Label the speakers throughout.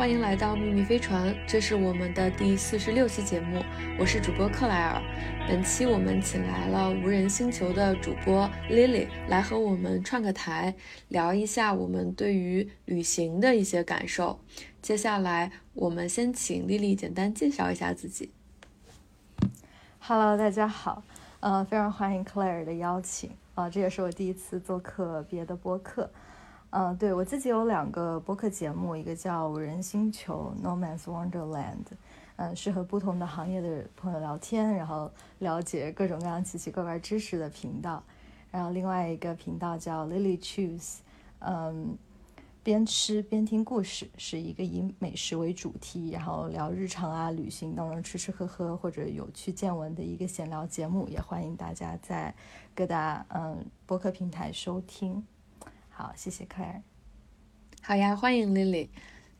Speaker 1: 欢迎来到秘密飞船，这是我们的第四十六期节目，我是主播克莱尔。本期我们请来了无人星球的主播 Lily 来和我们串个台，聊一下我们对于旅行的一些感受。接下来我们先请 Lily 简单介绍一下自己。
Speaker 2: Hello，大家好，呃，非常欢迎 Claire 的邀请啊，这也是我第一次做客别的播客。嗯，对我自己有两个播客节目，一个叫《无人星球》（No Man's Wonderland），嗯，是和不同的行业的朋友聊天，然后了解各种各样奇奇怪怪知识的频道。然后另外一个频道叫 Lily Choose，嗯，边吃边听故事，是一个以美食为主题，然后聊日常啊、旅行当中吃吃喝喝或者有趣见闻的一个闲聊节目。也欢迎大家在各大嗯播客平台收听。好，谢谢克尔。
Speaker 1: 好呀，欢迎 Lily。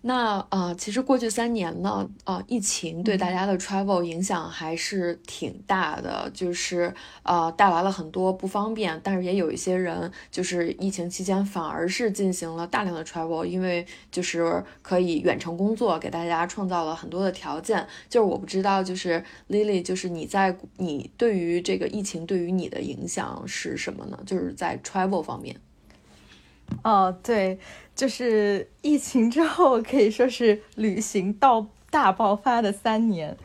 Speaker 1: 那呃，其实过去三年呢，呃，疫情对大家的 travel 影响还是挺大的，就是呃带来了很多不方便。但是也有一些人，就是疫情期间反而是进行了大量的 travel，因为就是可以远程工作，给大家创造了很多的条件。就是我不知道，就是 Lily，就是你在你对于这个疫情对于你的影响是什么呢？就是在 travel 方面。
Speaker 2: 哦，对，就是疫情之后可以说是旅行到大爆发的三年，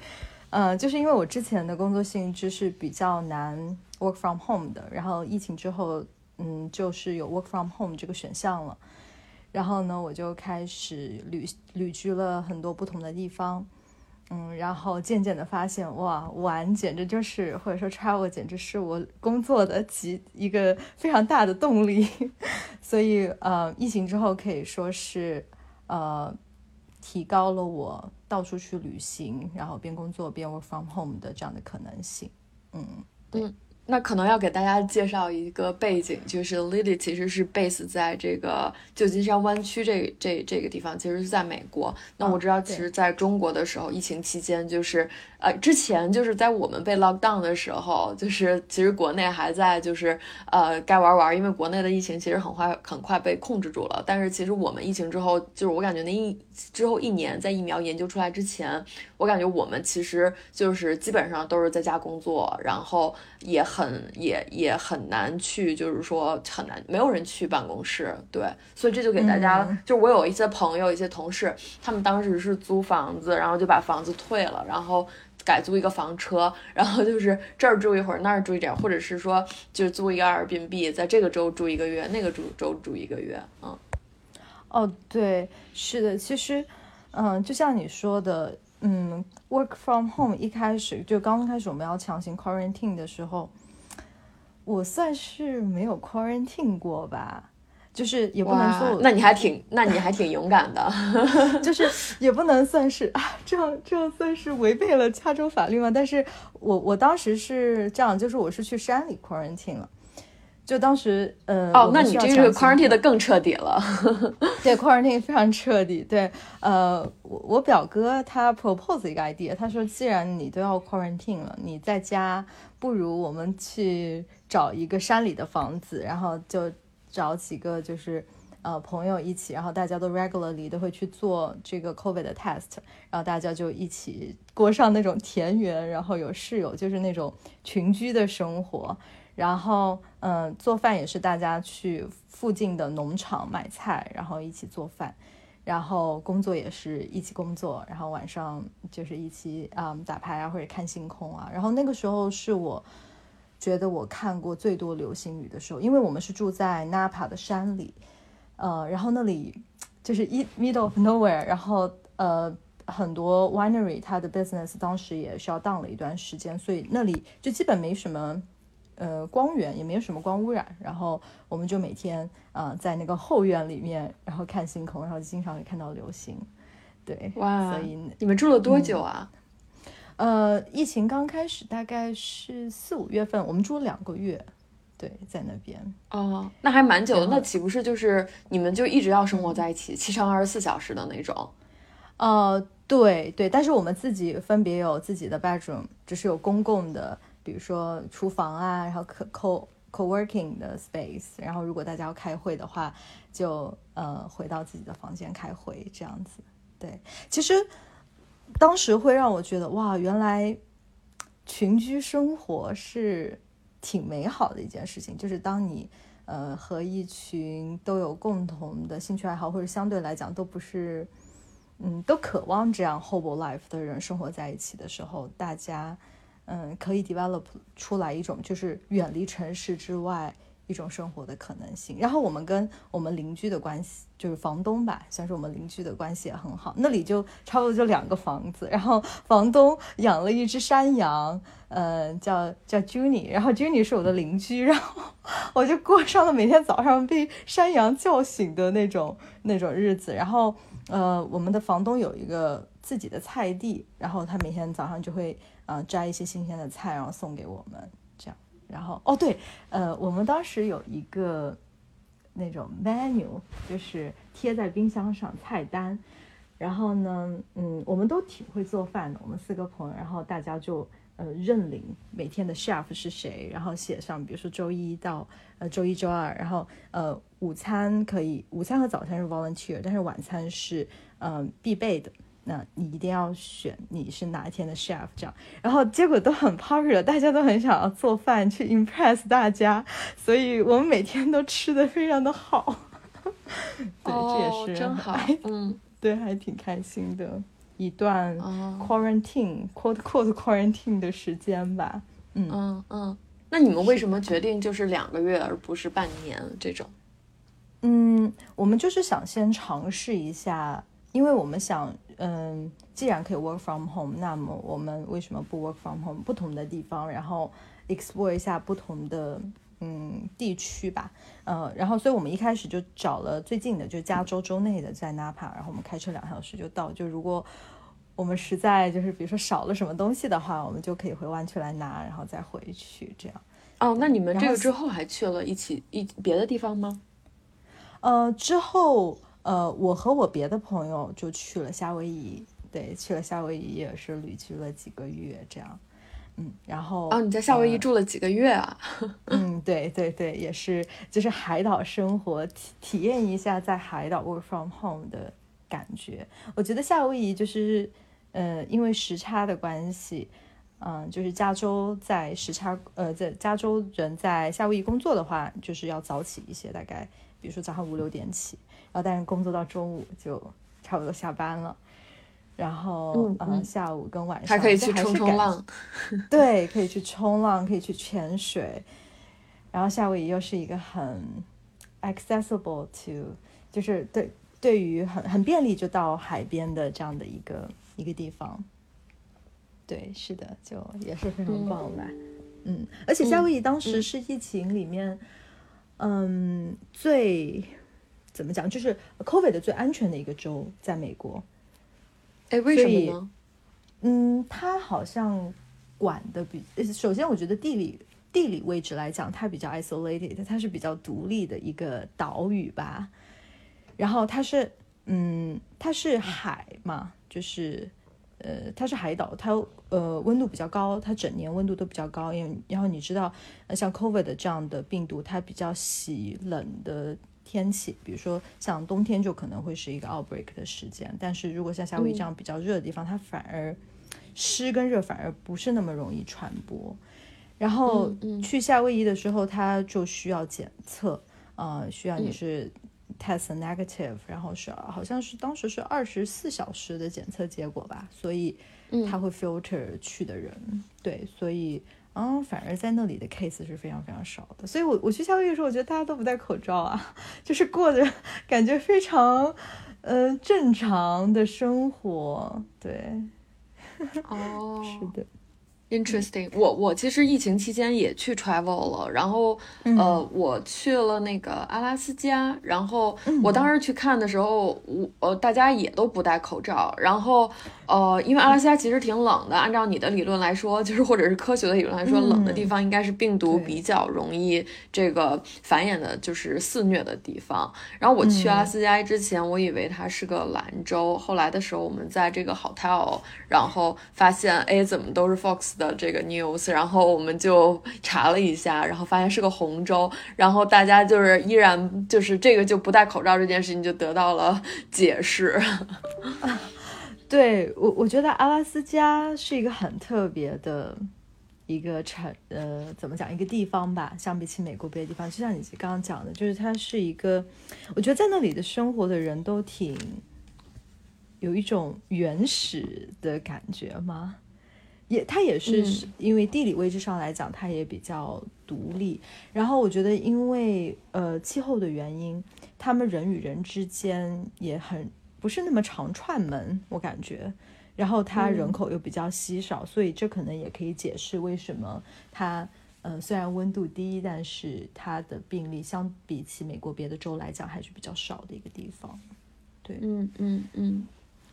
Speaker 2: 嗯，就是因为我之前的工作性质是比较难 work from home 的，然后疫情之后，嗯，就是有 work from home 这个选项了，然后呢，我就开始旅旅居了很多不同的地方。嗯，然后渐渐的发现，哇，玩简直就是，或者说 travel 简直是我工作的极一个非常大的动力。所以，呃，疫情之后可以说是，呃，提高了我到处去旅行，然后边工作边 work from home 的这样的可能性。嗯，对。
Speaker 1: 那可能要给大家介绍一个背景，就是 Lily 其实是 base 在这个旧金山湾区这这这个地方，其实是在美国。那我知道，其实在中国的时候，疫情期间就是。呃，之前就是在我们被 lock down 的时候，就是其实国内还在就是呃该玩玩，因为国内的疫情其实很快很快被控制住了。但是其实我们疫情之后，就是我感觉那一之后一年，在疫苗研究出来之前，我感觉我们其实就是基本上都是在家工作，然后也很也也很难去，就是说很难没有人去办公室。对，所以这就给大家，就我有一些朋友、一些同事，他们当时是租房子，然后就把房子退了，然后。改租一个房车，然后就是这儿住一会儿，那儿住一点，或者是说就租一个二宾币，在这个州住一个月，那个州州住一个月，嗯。
Speaker 2: 哦，对，是的，其实，嗯，就像你说的，嗯，work from home 一开始就刚开始我们要强行 quarantine 的时候，我算是没有 quarantine 过吧。就是也不能说，
Speaker 1: 那你还挺，那你还挺勇敢的。
Speaker 2: 就是也不能算是啊，这样这样算是违背了加州法律吗？但是我我当时是这样，就是我是去山里 quarantine 了，就当时呃
Speaker 1: 哦，那你这个 quarantine 的更彻底了。
Speaker 2: 对，quarantine 非常彻底。对，呃，我我表哥他 propose 一个 idea，他说既然你都要 quarantine 了，你在家不如我们去找一个山里的房子，然后就。找几个就是呃朋友一起，然后大家都 regularly 都会去做这个 COVID 的 test，然后大家就一起过上那种田园，然后有室友，就是那种群居的生活。然后嗯，做饭也是大家去附近的农场买菜，然后一起做饭。然后工作也是一起工作，然后晚上就是一起啊打牌啊或者看星空啊。然后那个时候是我。觉得我看过最多流星雨的时候，因为我们是住在 Napa 的山里，呃，然后那里 就是一 middle of nowhere，然后呃很多 winery 它的 business 当时也是要 down 了一段时间，所以那里就基本没什么呃光源，也没有什么光污染，然后我们就每天啊在那个后院里面，然后看星空，然后经常会看到流星，对，
Speaker 1: 哇，
Speaker 2: 所以
Speaker 1: 你们住了多久啊？
Speaker 2: 呃，疫情刚开始大概是四五月份，我们住了两个月，对，在那边。
Speaker 1: 哦，那还蛮久的，那岂不是就是你们就一直要生活在一起，七乘二十四小时的那种？
Speaker 2: 呃，对对，但是我们自己分别有自己的 bedroom，只是有公共的，比如说厨房啊，然后 co co co-working 的 space，然后如果大家要开会的话，就呃回到自己的房间开会这样子。对，其实当时会让我觉得哇，原来群居生活是挺美好的一件事情。就是当你呃和一群都有共同的兴趣爱好，或者相对来讲都不是嗯都渴望这样 hobo life 的人生活在一起的时候，大家嗯可以 develop 出来一种就是远离城市之外。一种生活的可能性。然后我们跟我们邻居的关系，就是房东吧，算是我们邻居的关系也很好。那里就差不多就两个房子，然后房东养了一只山羊，呃，叫叫 Juni，然后 Juni 是我的邻居，然后我就过上了每天早上被山羊叫醒的那种那种日子。然后，呃，我们的房东有一个自己的菜地，然后他每天早上就会呃摘一些新鲜的菜，然后送给我们。然后哦对，呃，我们当时有一个那种 menu，就是贴在冰箱上菜单。然后呢，嗯，我们都挺会做饭的，我们四个朋友，然后大家就呃认领每天的 chef 是谁，然后写上，比如说周一到呃周一周二，然后呃午餐可以，午餐和早餐是 volunteer，但是晚餐是嗯必备的。那你一定要选你是哪一天的 chef 这样，然后结果都很 popular，大家都很想要做饭去 impress 大家，所以我们每天都吃的非常的好。对，这也是
Speaker 1: 真好，嗯，
Speaker 2: 对，还挺开心的一段 quarantine quote quote quarantine 的时间吧。
Speaker 1: 嗯嗯嗯，那你们为什么决定就是两个月而不是半年这种？
Speaker 2: 嗯，我们就是想先尝试一下，因为我们想。嗯，既然可以 work from home，那么我们为什么不 work from home 不同的地方，然后 explore 一下不同的嗯地区吧？呃，然后所以我们一开始就找了最近的，就加州州内的，在 Napa，然后我们开车两小时就到。就如果我们实在就是比如说少了什么东西的话，我们就可以回湾区来拿，然后再回去这样。
Speaker 1: 哦，那你们这个之后还去了一起一别的地方吗？
Speaker 2: 呃，之后。呃，我和我别的朋友就去了夏威夷，对，去了夏威夷也是旅居了几个月，这样，嗯，然后
Speaker 1: 哦，你在夏威夷住了几个月啊？
Speaker 2: 嗯，对对对，也是，就是海岛生活，体体验一下在海岛 work from home 的感觉。我觉得夏威夷就是，呃，因为时差的关系，嗯，就是加州在时差，呃，在加州人在夏威夷工作的话，就是要早起一些，大概比如说早上五六点起。然后，但是工作到中午就差不多下班了，然后嗯，下午跟晚上
Speaker 1: 还可以去冲冲浪，
Speaker 2: 对，可以去冲浪，可以去潜水。然后夏威夷又是一个很 accessible to，就是对对于很很便利就到海边的这样的一个一个地方。对，是的，就也是非常棒吧。嗯，而且夏威夷当时是疫情里面，嗯，最。怎么讲？就是 COVID 的最安全的一个州，在美国。
Speaker 1: 哎，为什么呢？
Speaker 2: 嗯，它好像管的比……首先，我觉得地理地理位置来讲，它比较 isolated，它是比较独立的一个岛屿吧。然后它是，嗯，它是海嘛，就是呃，它是海岛，它呃温度比较高，它整年温度都比较高。因为然后你知道，像 COVID 这样的病毒，它比较喜冷的。天气，比如说像冬天就可能会是一个 outbreak 的时间，但是如果像夏威夷这样比较热的地方，它反而湿跟热反而不是那么容易传播。然后去夏威夷的时候，它就需要检测，呃，需要你是 test negative，然后是好像是当时是二十四小时的检测结果吧，所以它会 filter 去的人，对，所以。嗯，反而在那里的 case 是非常非常少的，所以，我我去夏威夷的时候，我觉得大家都不戴口罩啊，就是过着感觉非常，呃，正常的生活，对，
Speaker 1: 哦，
Speaker 2: 是的。
Speaker 1: Interesting，我我其实疫情期间也去 travel 了，然后呃，我去了那个阿拉斯加，然后我当时去看的时候，我呃大家也都不戴口罩，然后呃，因为阿拉斯加其实挺冷的，按照你的理论来说，就是或者是科学的理论来说，冷的地方应该是病毒比较容易这个繁衍的，就是肆虐的地方。然后我去阿拉斯加之前，我以为它是个兰州，后来的时候我们在这个 hotel，然后发现哎怎么都是 Fox。的这个 news，然后我们就查了一下，然后发现是个红州，然后大家就是依然就是这个就不戴口罩这件事情就得到了解释。
Speaker 2: 对我，我觉得阿拉斯加是一个很特别的一个城，呃，怎么讲一个地方吧？相比起美国别的地方，就像你刚刚讲的，就是它是一个，我觉得在那里的生活的人都挺有一种原始的感觉吗？也，它也是因为地理位置上来讲，它也比较独立。然后我觉得，因为呃气候的原因，他们人与人之间也很。不是那么常串门，我感觉，然后它人口又比较稀少，所以这可能也可以解释为什么它，呃，虽然温度低，但是它的病例相比起美国别的州来讲还是比较少的一个地方。对，
Speaker 1: 嗯嗯嗯。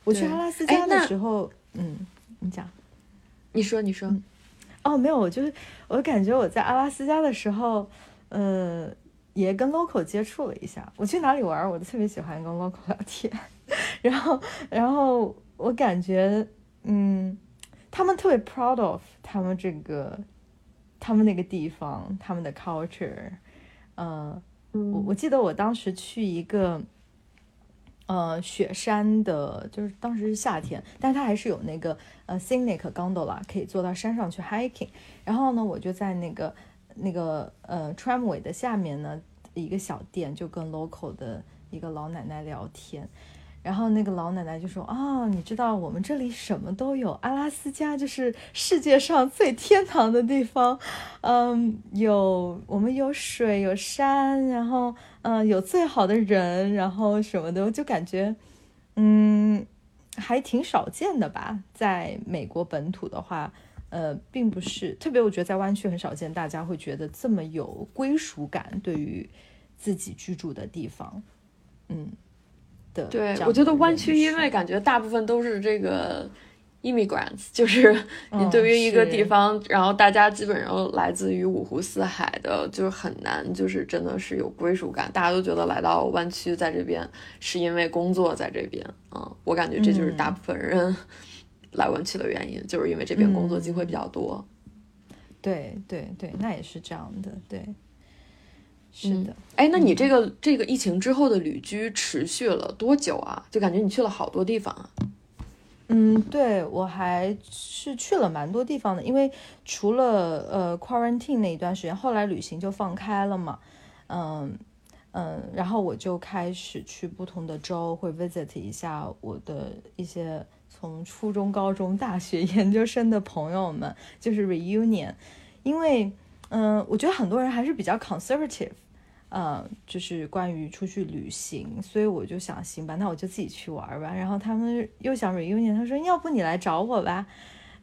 Speaker 2: 我去阿拉斯加的时候，嗯，你讲，
Speaker 1: 你说你说，
Speaker 2: 哦，没有，我就是我感觉我在阿拉斯加的时候，呃，也跟 local 接触了一下。我去哪里玩，我都特别喜欢跟 local 聊天。然后，然后我感觉，嗯，他们特别 proud of 他们这个，他们那个地方，他们的 culture，呃，我我记得我当时去一个，呃，雪山的，就是当时是夏天，但是它还是有那个呃 scenic gondola 可以坐到山上去 hiking。然后呢，我就在那个那个呃 tramway 的下面呢一个小店，就跟 local 的一个老奶奶聊天。然后那个老奶奶就说：“啊，你知道我们这里什么都有，阿拉斯加就是世界上最天堂的地方，嗯，有我们有水有山，然后嗯有最好的人，然后什么的，我就感觉嗯还挺少见的吧。在美国本土的话，呃，并不是特别，我觉得在湾区很少见，大家会觉得这么有归属感，对于自己居住的地方，嗯。”
Speaker 1: 对，我觉得湾区，因为感觉大部分都是这个 immigrants，就是你对于一个地方，然后大家基本上来自于五湖四海的，就是很难，就是真的是有归属感。大家都觉得来到湾区，在这边是因为工作在这边，嗯，我感觉这就是大部分人 来湾区的原因，就是因为这边工作机会比较多。
Speaker 2: 对对对，那也是这样的，对。是的，
Speaker 1: 哎，那你这个这个疫情之后的旅居持续了多久啊？就感觉你去了好多地方啊。
Speaker 2: 嗯，对我还是去了蛮多地方的，因为除了呃 quarantine 那一段时间，后来旅行就放开了嘛。嗯嗯，然后我就开始去不同的州，会 visit 一下我的一些从初中、高中、大学、研究生的朋友们，就是 reunion，因为。嗯，我觉得很多人还是比较 conservative，嗯，就是关于出去旅行，所以我就想，行吧，那我就自己去玩吧。然后他们又想 reunion，他说，要不你来找我吧，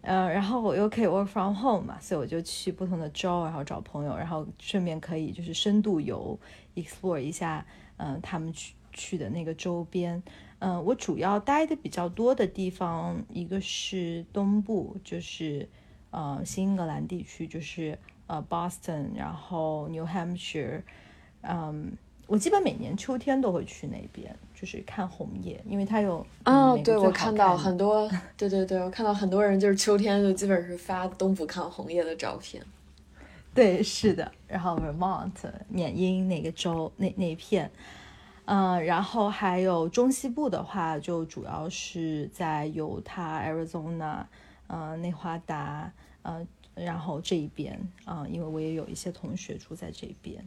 Speaker 2: 嗯，然后我又可以 work from home 嘛，所以我就去不同的州，然后找朋友，然后顺便可以就是深度游，explore 一下，嗯，他们去去的那个周边。嗯，我主要待的比较多的地方，一个是东部，就是呃新英格兰地区，就是。呃，Boston，然后 New Hampshire，嗯，我基本每年秋天都会去那边，就是看红叶，因为它有
Speaker 1: 啊，对我看到很多，对对对，我看到很多人就是秋天就基本是发东部看红叶的照片。
Speaker 2: 对，是的，然后 Vermont 缅因那个州那那一片，嗯，然后还有中西部的话，就主要是在犹他、Arizona，嗯，内华达，嗯。然后这一边啊，因为我也有一些同学住在这边，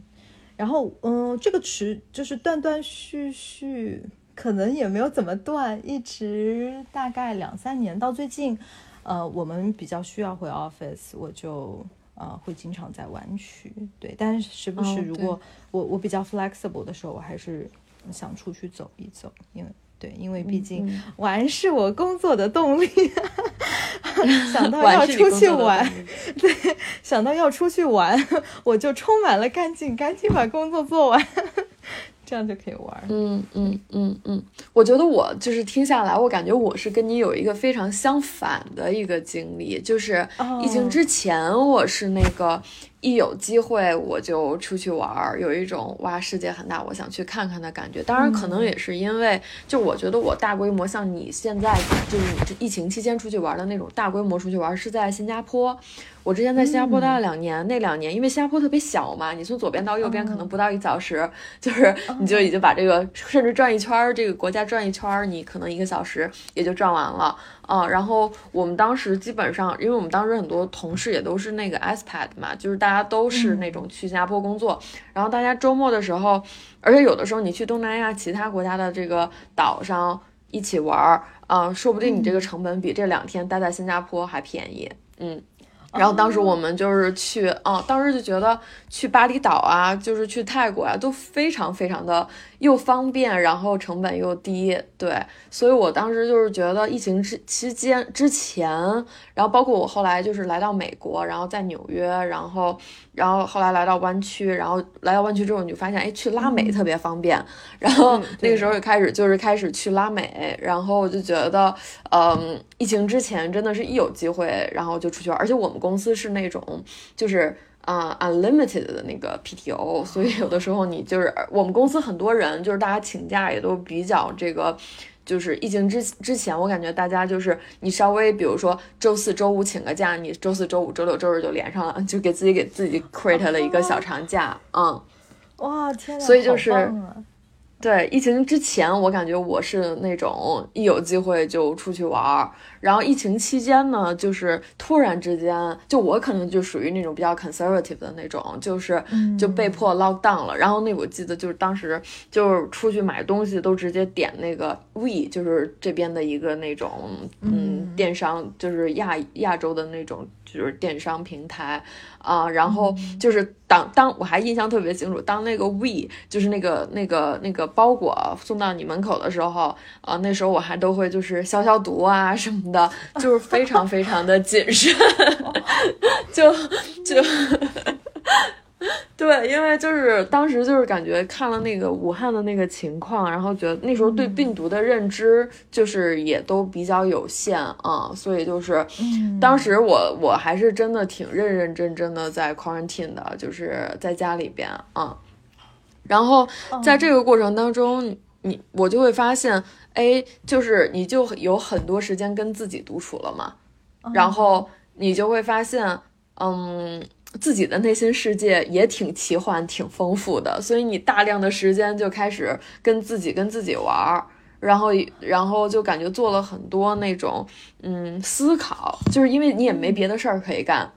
Speaker 2: 然后嗯，这个持就是断断续续，可能也没有怎么断，一直大概两三年，到最近，呃，我们比较需要回 office，我就呃会经常在湾区，对，但是时不时如果我我比较 flexible 的时候，我还是想出去走一走，因为。对，因为毕竟玩是我工作的动力，想到 要出去玩，对，想到要出去玩，我就充满了干劲，赶紧把工作做完，这样就可以玩。
Speaker 1: 嗯嗯嗯嗯，我觉得我就是听下来，我感觉我是跟你有一个非常相反的一个经历，就是疫情之前我是那个。一有机会我就出去玩儿，有一种哇世界很大，我想去看看的感觉。当然，可能也是因为，就我觉得我大规模像你现在就是你疫情期间出去玩的那种大规模出去玩是在新加坡。我之前在新加坡待了两年，那两年因为新加坡特别小嘛，你从左边到右边可能不到一小时，就是你就已经把这个甚至转一圈儿这个国家转一圈儿，你可能一个小时也就转完了。啊。然后我们当时基本上，因为我们当时很多同事也都是那个 expat 嘛，就是大家都是那种去新加坡工作，然后大家周末的时候，而且有的时候你去东南亚其他国家的这个岛上一起玩儿啊，说不定你这个成本比这两天待在新加坡还便宜，嗯。然后当时我们就是去，啊，当时就觉得去巴厘岛啊，就是去泰国啊，都非常非常的又方便，然后成本又低，对，所以我当时就是觉得疫情之期间之前，然后包括我后来就是来到美国，然后在纽约，然后。然后后来来到湾区，然后来到湾区之后，你就发现，哎，去拉美特别方便。然后那个时候也开始就是开始去拉美，然后我就觉得，嗯，疫情之前真的是一有机会，然后就出去玩。而且我们公司是那种就是啊 unlimited 的那个 PTO，所以有的时候你就是我们公司很多人就是大家请假也都比较这个。就是疫情之之前，我感觉大家就是你稍微比如说周四周五请个假，你周四周五周六周日就连上了，就给自己给自己 create 了一个小长假，嗯，
Speaker 2: 哇天
Speaker 1: 所以就是。对，疫情之前我感觉我是那种一有机会就出去玩儿，然后疫情期间呢，就是突然之间，就我可能就属于那种比较 conservative 的那种，就是就被迫 lock down 了。然后那我记得就是当时就是出去买东西都直接点那个 We，就是这边的一个那种嗯电商，就是亚亚洲的那种。就是电商平台啊，然后就是当当我还印象特别清楚，当那个 We 就是那个那个那个包裹送到你门口的时候啊，那时候我还都会就是消消毒啊什么的，就是非常非常的谨慎，就 就。对，因为就是当时就是感觉看了那个武汉的那个情况，然后觉得那时候对病毒的认知就是也都比较有限啊，所以就是当时我我还是真的挺认认真真的在 quarantine 的，就是在家里边啊。然后在这个过程当中，你我就会发现，哎，就是你就有很多时间跟自己独处了嘛，然后你就会发现，嗯。自己的内心世界也挺奇幻、挺丰富的，所以你大量的时间就开始跟自己、跟自己玩儿，然后，然后就感觉做了很多那种，嗯，思考，就是因为你也没别的事儿可以干。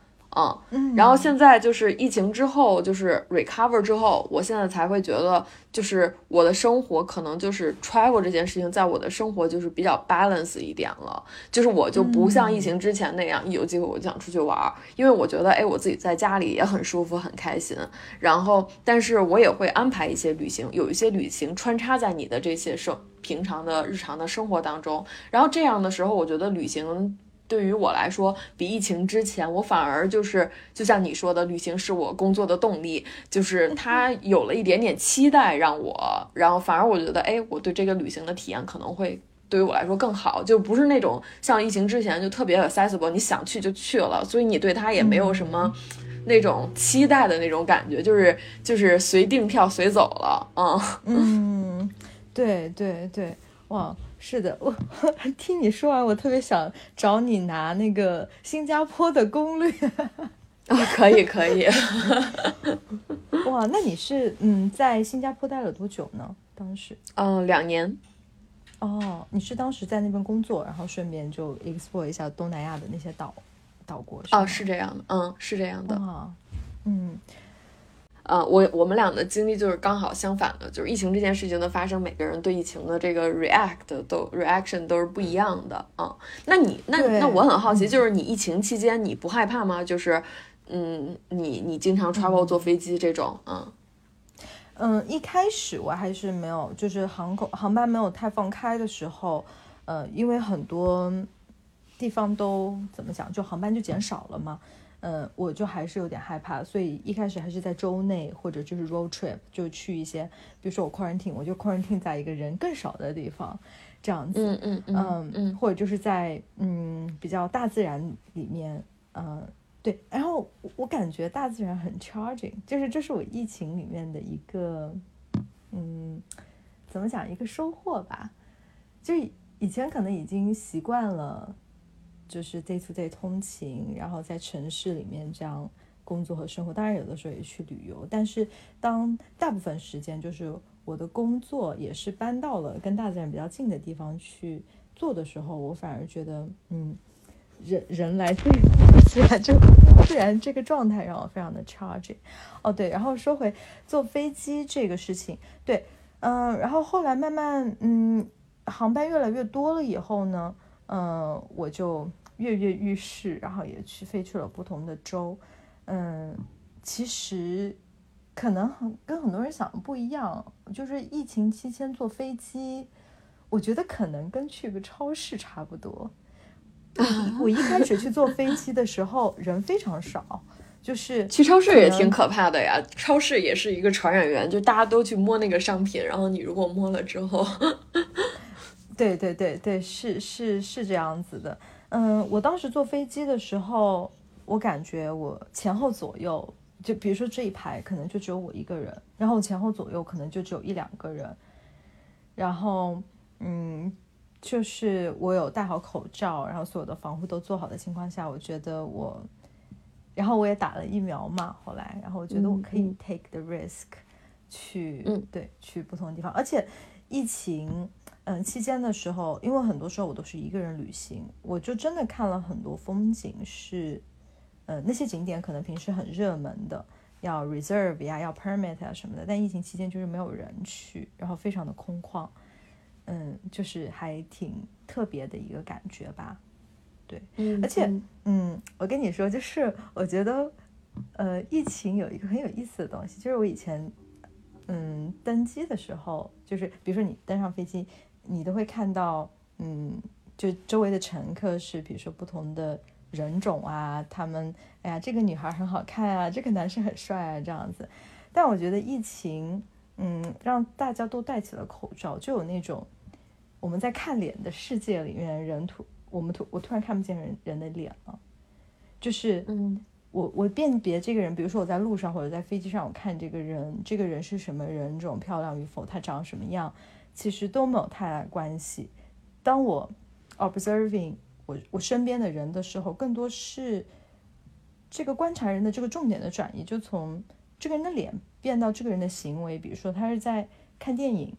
Speaker 1: 嗯，然后现在就是疫情之后，就是 recover 之后，我现在才会觉得，就是我的生活可能就是 travel 这件事情，在我的生活就是比较 balance 一点了，就是我就不像疫情之前那样，一有机会我就想出去玩，因为我觉得，哎，我自己在家里也很舒服，很开心。然后，但是我也会安排一些旅行，有一些旅行穿插在你的这些生平常的日常的生活当中。然后这样的时候，我觉得旅行。对于我来说，比疫情之前，我反而就是就像你说的，旅行是我工作的动力，就是它有了一点点期待，让我，然后反而我觉得，哎，我对这个旅行的体验可能会对于我来说更好，就不是那种像疫情之前就特别 accessible，你想去就去了，所以你对它也没有什么那种期待的那种感觉，就是就是随订票随走了，
Speaker 2: 嗯。嗯，对对对，哇。是的，我 听你说完，我特别想找你拿那个新加坡的攻略。
Speaker 1: 啊，可以可以。
Speaker 2: 哇，那你是嗯在新加坡待了多久呢？当时？
Speaker 1: 嗯，两年。
Speaker 2: 哦，你是当时在那边工作，然后顺便就 explore 一下东南亚的那些岛岛国？
Speaker 1: 哦，是这样的，嗯，是这样的。
Speaker 2: 嗯。
Speaker 1: 呃，我我们俩的经历就是刚好相反的，就是疫情这件事情的发生，每个人对疫情的这个 react 都 reaction 都是不一样的啊。那你那那我很好奇，就是你疫情期间你不害怕吗？就是嗯，你你经常 travel 坐飞机这种，嗯
Speaker 2: 嗯，一开始我还是没有，就是航空航班没有太放开的时候，呃，因为很多地方都怎么讲，就航班就减少了嘛。嗯，我就还是有点害怕，所以一开始还是在州内或者就是 road trip，就去一些，比如说我 quarantine，我就 quarantine 在一个人更少的地方，这样子，
Speaker 1: 嗯嗯嗯
Speaker 2: 嗯，或者就是在嗯比较大自然里面，嗯，对，然后我感觉大自然很 charging，就是这是我疫情里面的一个，嗯，怎么讲一个收获吧。就以前可能已经习惯了，就是 day to day 通勤，然后在城市里面这样工作和生活。当然有的时候也去旅游，但是当大部分时间就是我的工作也是搬到了跟大自然比较近的地方去做的时候，我反而觉得，嗯。人人来自自然，就自然这个状态让我非常的 charging。哦，对，然后说回坐飞机这个事情，对，嗯，然后后来慢慢，嗯，航班越来越多了以后呢，嗯，我就跃跃欲试，然后也去飞去了不同的州，嗯，其实可能很跟很多人想的不一样，就是疫情期间坐飞机，我觉得可能跟去个超市差不多。我一开始去坐 飞机的时候，人非常少，就是
Speaker 1: 去超市也挺可怕的呀。超市也是一个传染源，就大家都去摸那个商品，然后你如果摸了之后，
Speaker 2: 对对对对，是是是这样子的。嗯，我当时坐飞机的时候，我感觉我前后左右，就比如说这一排可能就只有我一个人，然后前后左右可能就只有一两个人，然后嗯。就是我有戴好口罩，然后所有的防护都做好的情况下，我觉得我，然后我也打了疫苗嘛，后来，然后我觉得我可以 take the risk 去，
Speaker 1: 嗯，
Speaker 2: 对，去不同的地方。而且疫情，嗯，期间的时候，因为很多时候我都是一个人旅行，我就真的看了很多风景，是，呃，那些景点可能平时很热门的，要 reserve 呀，要 permit 啊什么的，但疫情期间就是没有人去，然后非常的空旷。嗯，就是还挺特别的一个感觉吧，对，而且，嗯，我跟你说，就是我觉得，呃，疫情有一个很有意思的东西，就是我以前，嗯，登机的时候，就是比如说你登上飞机，你都会看到，嗯，就周围的乘客是，比如说不同的人种啊，他们，哎呀，这个女孩很好看啊，这个男生很帅啊，这样子，但我觉得疫情，嗯，让大家都戴起了口罩，就有那种。我们在看脸的世界里面，人突我们突我突然看不见人人的脸了，就是
Speaker 1: 嗯，
Speaker 2: 我我辨别这个人，比如说我在路上或者在飞机上，我看这个人，这个人是什么人种，漂亮与否，他长什么样，其实都没有太大关系。当我 observing 我我身边的人的时候，更多是这个观察人的这个重点的转移，就从这个人的脸变到这个人的行为，比如说他是在看电影，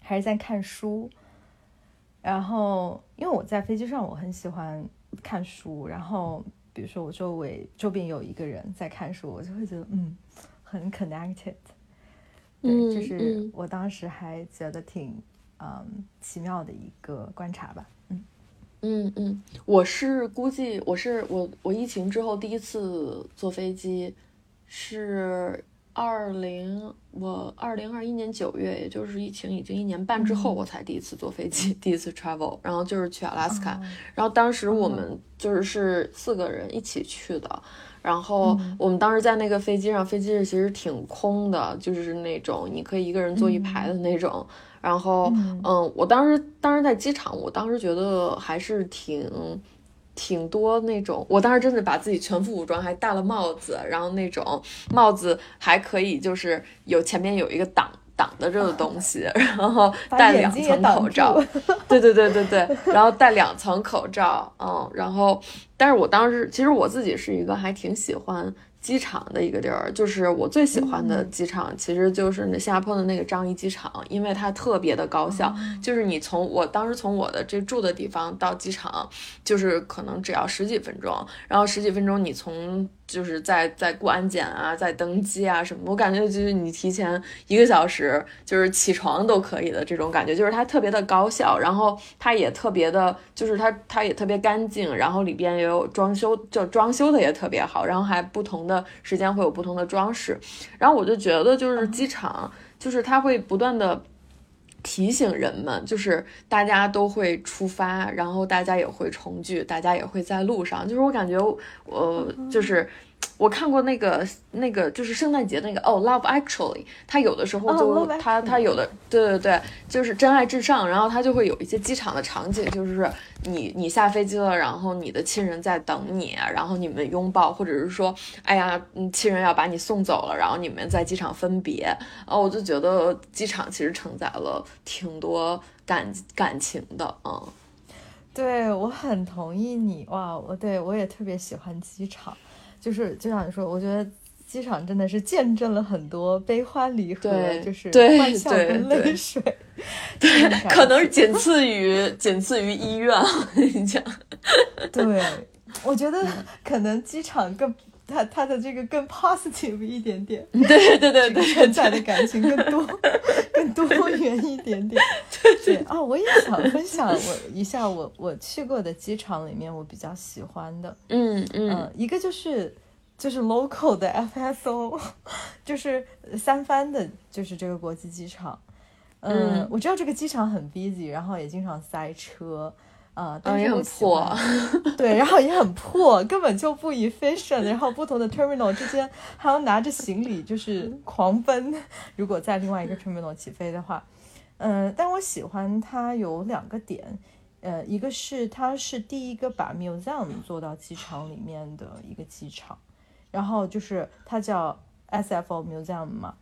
Speaker 2: 还是在看书。然后，因为我在飞机上，我很喜欢看书。然后，比如说我周围周边有一个人在看书，我就会觉得嗯，很 connected。对，就是我当时还觉得挺嗯奇妙的一个观察吧。
Speaker 1: 嗯嗯嗯，我是估计我是我我疫情之后第一次坐飞机是。二零我二零二一年九月，也就是疫情已经一年半之后，我才第一次坐飞机，第一次 travel，然后就是去阿拉斯卡，然后当时我们就是是四个人一起去的，然后我们当时在那个飞机上，飞机是其实挺空的，就是那种你可以一个人坐一排的那种，然后嗯，我当时当时在机场，我当时觉得还是挺。挺多那种，我当时真的把自己全副武装，还戴了帽子，然后那种帽子还可以，就是有前面有一个挡挡的这个东西，然后戴两层口罩，对对对对对，然后戴两层口罩，嗯，然后，但是我当时其实我自己是一个还挺喜欢。机场的一个地儿，就是我最喜欢的机场，其实就是那新加坡的那个樟宜机场，因为它特别的高效。就是你从我当时从我的这住的地方到机场，就是可能只要十几分钟，然后十几分钟你从。就是在在过安检啊，在登机啊什么，我感觉就是你提前一个小时就是起床都可以的这种感觉，就是它特别的高效，然后它也特别的，就是它它也特别干净，然后里边也有装修，就装修的也特别好，然后还不同的时间会有不同的装饰，然后我就觉得就是机场，就是它会不断的。提醒人们，就是大家都会出发，然后大家也会重聚，大家也会在路上。就是我感觉，我就是我看过那个那个就是圣诞节那个哦，Love Actually，他有的时候就他他有的对对对，就是真爱至上，然后他就会有一些机场的场景，就是你你下飞机了，然后你的亲人在等你，然后你们拥抱，或者是说哎呀，嗯，亲人要把你送走了，然后你们在机场分别，哦，我就觉得机场其实承载了挺多感感情的，嗯。
Speaker 2: 对我很同意你哇，我对我也特别喜欢机场，就是就像你说，我觉得机场真的是见证了很多悲欢离合，就是欢笑跟泪水，
Speaker 1: 对，可能是仅次于仅次于医院，我跟你讲，
Speaker 2: 对，我觉得可能机场更。他他的这个更 positive 一点点，
Speaker 1: 对对对对，
Speaker 2: 承载的感情更多，更多元一点点。对啊，我也想分享我一下我我去过的机场里面我比较喜欢的，
Speaker 1: 嗯嗯，
Speaker 2: 一个就是就是 local 的 FSO，就是三藩的，就是这个国际机场。嗯，我知道这个机场很 busy，然后也经常塞车。啊，但是
Speaker 1: 很破，
Speaker 2: 对，然后也很破，根本就不 efficient。然后不同的 terminal 之间还要拿着行李就是狂奔。如果在另外一个 terminal 起飞的话，嗯，但我喜欢它有两个点，呃，一个是它是第一个把 museum 做到机场里面的一个机场，然后就是它叫 SFO museum 嘛，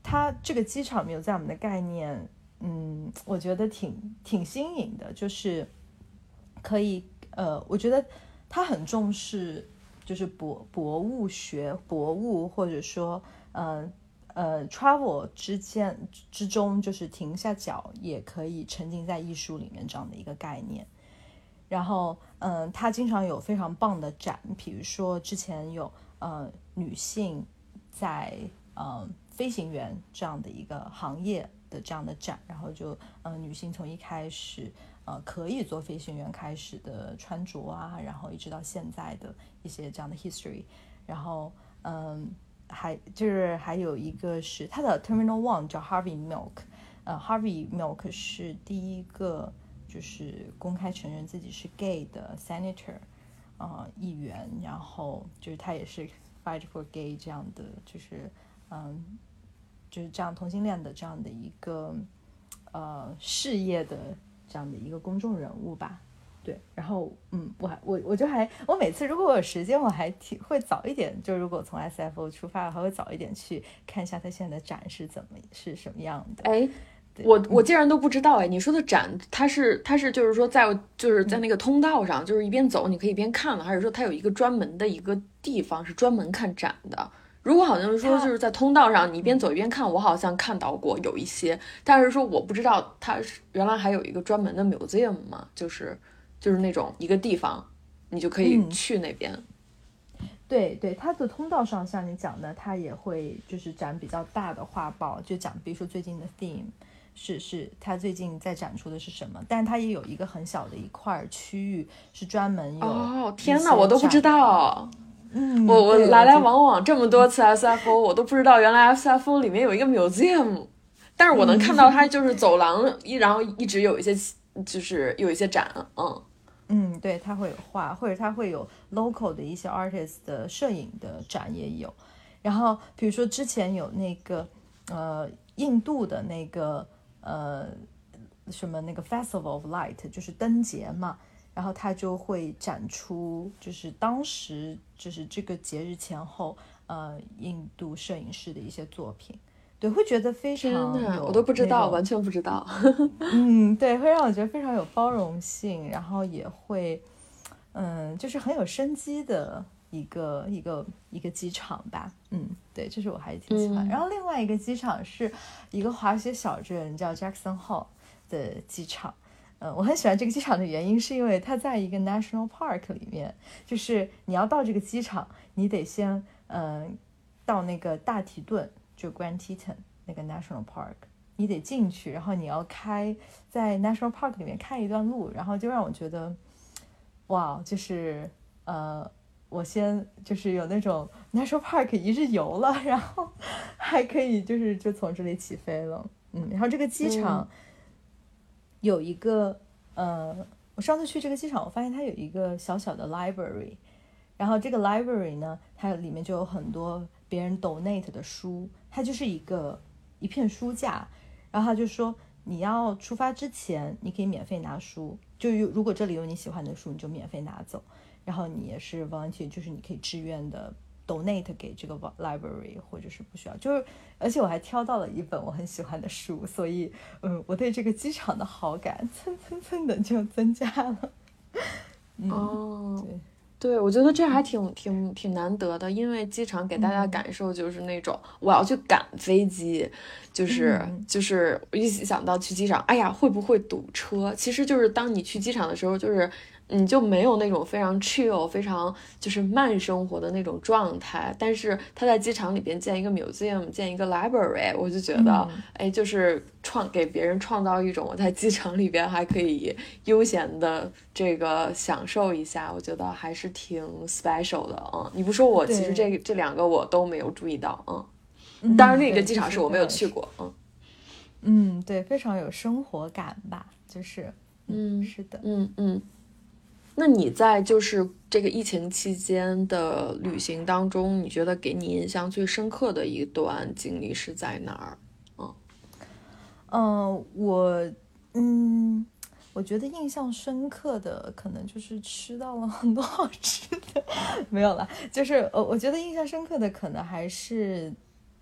Speaker 2: 它这个机场 museum 的概念，嗯，我觉得挺挺新颖的，就是。可以，呃，我觉得他很重视，就是博博物学、博物，或者说，呃呃，travel 之间之中，就是停下脚也可以沉浸在艺术里面这样的一个概念。然后，嗯，他经常有非常棒的展，比如说之前有呃女性在呃飞行员这样的一个行业的这样的展，然后就呃女性从一开始。呃，可以做飞行员开始的穿着啊，然后一直到现在的一些这样的 history，然后嗯，还就是还有一个是它的 Terminal One 叫 Harvey Milk，呃，Harvey Milk 是第一个就是公开承认自己是 gay 的 senator，呃，议员，然后就是他也是 fight for gay 这样的，就是嗯，就是这样同性恋的这样的一个呃事业的。这样的一个公众人物吧，对，然后嗯，我还我我就还我每次如果我有时间，我还挺会早一点，就如果从 SFO 出发，还会早一点去看一下他现在的展是怎么是什么样的。
Speaker 1: 哎，我我竟然都不知道哎，你说的展，它是它是就是说在就是在那个通道上，就是一边走你可以一边看了，还是说它有一个专门的一个地方是专门看展的？如果好像说就是在通道上，你一边走一边看，我好像看到过有一些，但是说我不知道它是原来还有一个专门的 museum 嘛，就是就是那种一个地方，你就可以去那边。
Speaker 2: 对对，它的通道上像你讲的，它也会就是展比较大的画报，就讲比如说最近的 theme 是是它最近在展出的是什么，但它也有一个很小的一块区域是专门有。
Speaker 1: 哦天哪，我都不知道。
Speaker 2: 嗯，
Speaker 1: 我我来来往往这么多次 SFO，我都不知道原来 SFO 里面有一个 museum，但是我能看到它就是走廊一，然后一直有一些就是有一些展，
Speaker 2: 嗯。嗯，对，它会有画，或者它会有 local 的一些 artist 的摄影的展也有，然后比如说之前有那个呃印度的那个呃什么那个 Festival of Light，就是灯节嘛。然后他就会展出，就是当时就是这个节日前后，呃，印度摄影师的一些作品，对，会觉得非常有，
Speaker 1: 我都不知道，完全不知道。
Speaker 2: 嗯，对，会让我觉得非常有包容性，然后也会，嗯，就是很有生机的一个一个一个机场吧。嗯，对，这是我还挺喜欢。然后另外一个机场是一个滑雪小镇，叫 Jackson Hole 的机场。嗯，我很喜欢这个机场的原因，是因为它在一个 national park 里面，就是你要到这个机场，你得先嗯到那个大提顿，就 Grand Teton 那个 national park，你得进去，然后你要开在 national park 里面开一段路，然后就让我觉得，哇，就是呃，我先就是有那种 national park 一日游了，然后还可以就是就从这里起飞了，嗯，然后这个机场。有一个，呃，我上次去这个机场，我发现它有一个小小的 library，然后这个 library 呢，它里面就有很多别人 donate 的书，它就是一个一片书架。然后他就说，你要出发之前，你可以免费拿书，就有如果这里有你喜欢的书，你就免费拿走。然后你也是 volunteer，就是你可以志愿的 donate 给这个 library，或者是不需要。就是，而且我还挑到了一本我很喜欢的书，所以，嗯，我对这个机场的好感蹭蹭蹭的就增加了。
Speaker 1: 哦，
Speaker 2: 对，
Speaker 1: 对，我觉得这还挺挺挺难得的，因为机场给大家感受就是那种我要去赶飞机，就是就是一想到去机场，哎呀会不会堵车？其实就是当你去机场的时候，就是。你就没有那种非常 chill、非常就是慢生活的那种状态。但是他在机场里边建一个 museum、建一个 library，我就觉得，哎，就是创给别人创造一种我在机场里边还可以悠闲的这个享受一下，我觉得还是挺 special 的嗯。你不说我，其实这这两个我都没有注意到，嗯。当然，另一个机场是我没有去过，嗯。
Speaker 2: 嗯，对，非常有生活感吧，就是，
Speaker 1: 嗯，
Speaker 2: 是的，
Speaker 1: 嗯嗯。那你在就是这个疫情期间的旅行当中，你觉得给你印象最深刻的一段经历是在哪儿？
Speaker 2: 嗯，嗯，我，嗯，我觉得印象深刻的可能就是吃到了很多好吃的，没有了，就是呃，我觉得印象深刻的可能还是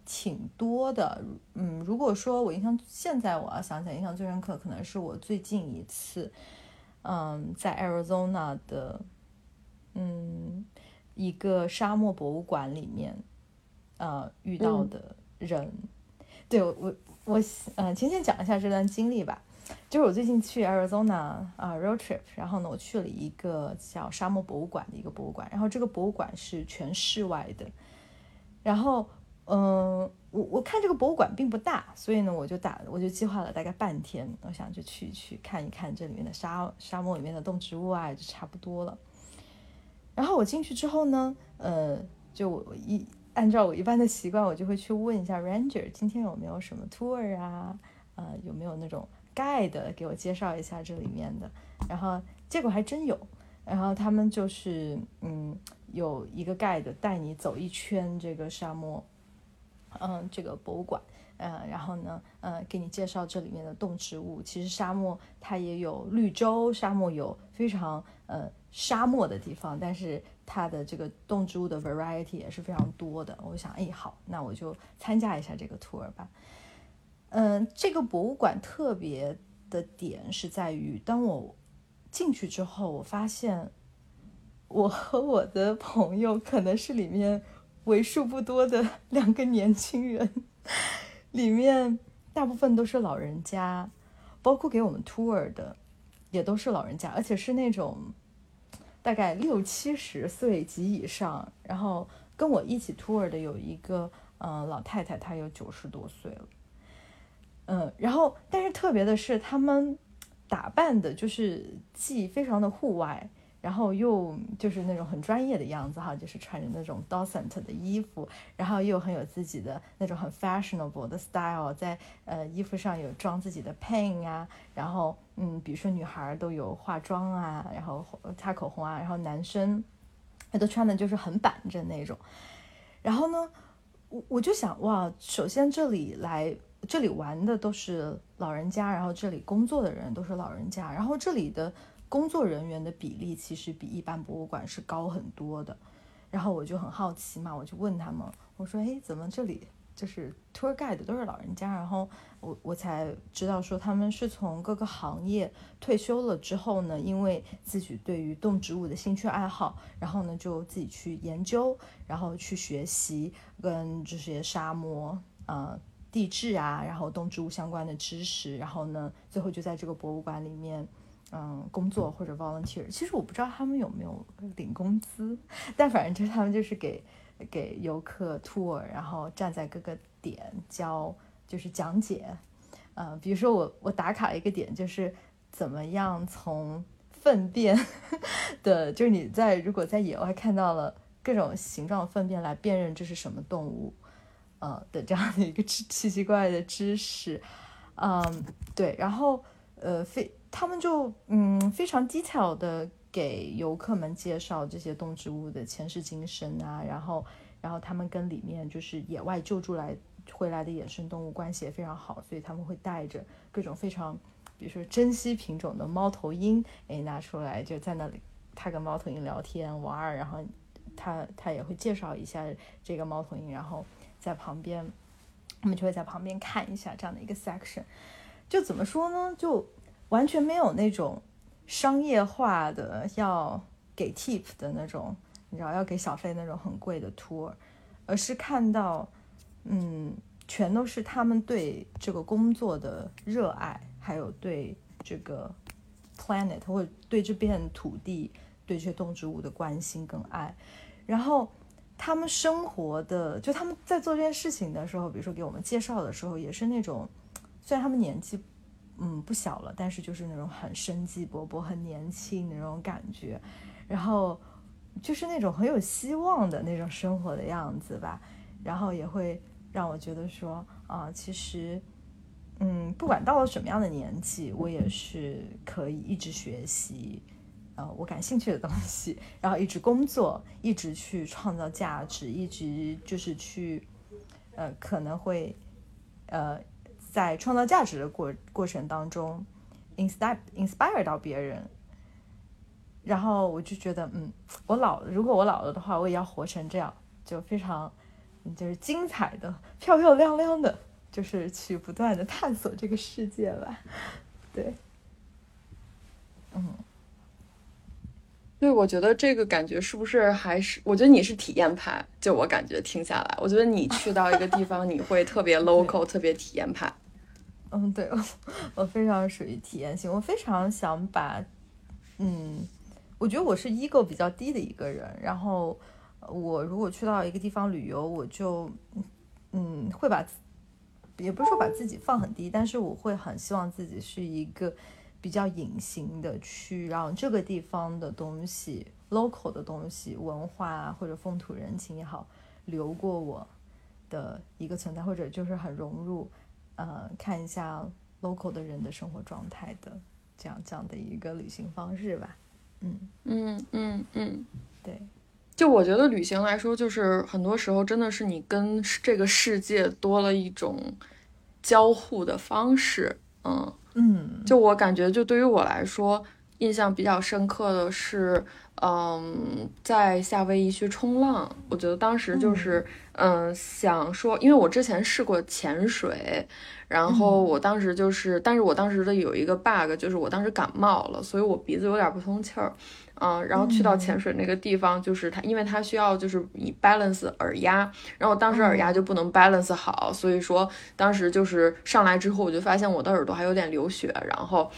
Speaker 2: 挺多的。嗯，如果说我印象现在我要想起来印象最深刻，可能是我最近一次。嗯，在 Arizona 的，嗯，一个沙漠博物馆里面，呃，遇到的人，对我，我，嗯，先先讲一下这段经历吧。就是我最近去 Arizona 啊 road trip，然后呢，我去了一个叫沙漠博物馆的一个博物馆，然后这个博物馆是全室外的，然后。嗯，我我看这个博物馆并不大，所以呢，我就打我就计划了大概半天，我想就去去看一看这里面的沙沙漠里面的动植物啊，就差不多了。然后我进去之后呢，呃，就我一按照我一般的习惯，我就会去问一下 ranger 今天有没有什么 tour 啊，呃，有没有那种 guide 给我介绍一下这里面的。然后结果还真有，然后他们就是嗯，有一个 guide 带你走一圈这个沙漠。嗯，这个博物馆，嗯，然后呢，嗯，给你介绍这里面的动植物。其实沙漠它也有绿洲，沙漠有非常呃沙漠的地方，但是它的这个动植物的 variety 也是非常多的。我想，哎，好，那我就参加一下这个 tour 吧。嗯，这个博物馆特别的点是在于，当我进去之后，我发现我和我的朋友可能是里面。为数不多的 两个年轻人，里面大部分都是老人家，包括给我们 tour 的也都是老人家，而且是那种大概六七十岁及以上。然后跟我一起 tour 的有一个嗯老太太，她有九十多岁了。嗯，然后但是特别的是，他们打扮的就是既非常的户外。然后又就是那种很专业的样子哈，就是穿着那种 docent 的衣服，然后又很有自己的那种很 fashionable 的 style，在呃衣服上有装自己的 pen 啊，然后嗯，比如说女孩都有化妆啊，然后擦口红啊，然后男生他都穿的就是很板正那种。然后呢，我我就想哇，首先这里来这里玩的都是老人家，然后这里工作的人都是老人家，然后这里的。工作人员的比例其实比一般博物馆是高很多的，然后我就很好奇嘛，我就问他们，我说，哎，怎么这里就是 tour guide 都是老人家？然后我我才知道说他们是从各个行业退休了之后呢，因为自己对于动植物的兴趣爱好，然后呢就自己去研究，然后去学习跟这些沙漠啊、地质啊，然后动植物相关的知识，然后呢最后就在这个博物馆里面。嗯，工作或者 volunteer，其实我不知道他们有没有领工资，但反正就是他们就是给给游客 tour，然后站在各个点教，就是讲解。嗯，比如说我我打卡一个点，就是怎么样从粪便 的，就是你在如果在野外看到了各种形状粪便来辨认这是什么动物，呃的这样的一个 奇奇奇怪的知识。嗯，对，然后呃非。他们就嗯非常 detail 的给游客们介绍这些动植物的前世今生啊，然后然后他们跟里面就是野外救助来回来的野生动物关系也非常好，所以他们会带着各种非常，比如说珍稀品种的猫头鹰，哎拿出来就在那里，他跟猫头鹰聊天玩儿，然后他他也会介绍一下这个猫头鹰，然后在旁边，我们就会在旁边看一下这样的一个 section，就怎么说呢，就完全没有那种商业化的要给 tip 的那种，你知道要给小费那种很贵的 tour，而是看到。嗯，全都是他们对这个工作的热爱，还有对这个 planet 或者对这片土地、对这些动植物的关心跟爱。然后他们生活的，就他们在做这件事情的时候，比如说给我们介绍的时候，也是那种虽然他们年纪嗯不小了，但是就是那种很生机勃勃、很年轻的那种感觉。然后就是那种很有希望的那种生活的样子吧。然后也会。让我觉得说啊，其实，嗯，不管到了什么样的年纪，我也是可以一直学习，呃，我感兴趣的东西，然后一直工作，一直去创造价值，一直就是去，呃，可能会，呃，在创造价值的过过程当中，inspire inspire 到别人，然后我就觉得，嗯，我老了，如果我老了的话，我也要活成这样，就非常。就是精彩的、漂漂亮亮的，就是去不断的探索这个世界吧。对，嗯，
Speaker 1: 对，我觉得这个感觉是不是还是？我觉得你是体验派，就我感觉听下来，我觉得你去到一个地方，你会特别 local，特别体验派。
Speaker 2: 嗯，对，我非常属于体验性，我非常想把，嗯，我觉得我是 ego 比较低的一个人，然后。我如果去到一个地方旅游，我就，嗯，会把，也不是说把自己放很低，但是我会很希望自己是一个比较隐形的，去让这个地方的东西，local 的东西，文化或者风土人情也好，流过我的一个存在，或者就是很融入，呃，看一下 local 的人的生活状态的这样这样的一个旅行方式吧。
Speaker 1: 嗯嗯嗯嗯，
Speaker 2: 对。
Speaker 1: 就我觉得旅行来说，就是很多时候真的是你跟这个世界多了一种交互的方式，嗯
Speaker 2: 嗯。
Speaker 1: 就我感觉，就对于我来说，印象比较深刻的是，嗯，在夏威夷去冲浪。我觉得当时就是，嗯，想说，因为我之前试过潜水，然后我当时就是，但是我当时的有一个 bug，就是我当时感冒了，所以我鼻子有点不通气儿。嗯，然后去到潜水那个地方，就是它，因为它需要就是你 balance 耳压，然后当时耳压就不能 balance 好，所以说当时就是上来之后，我就发现我的耳朵还有点流血，然后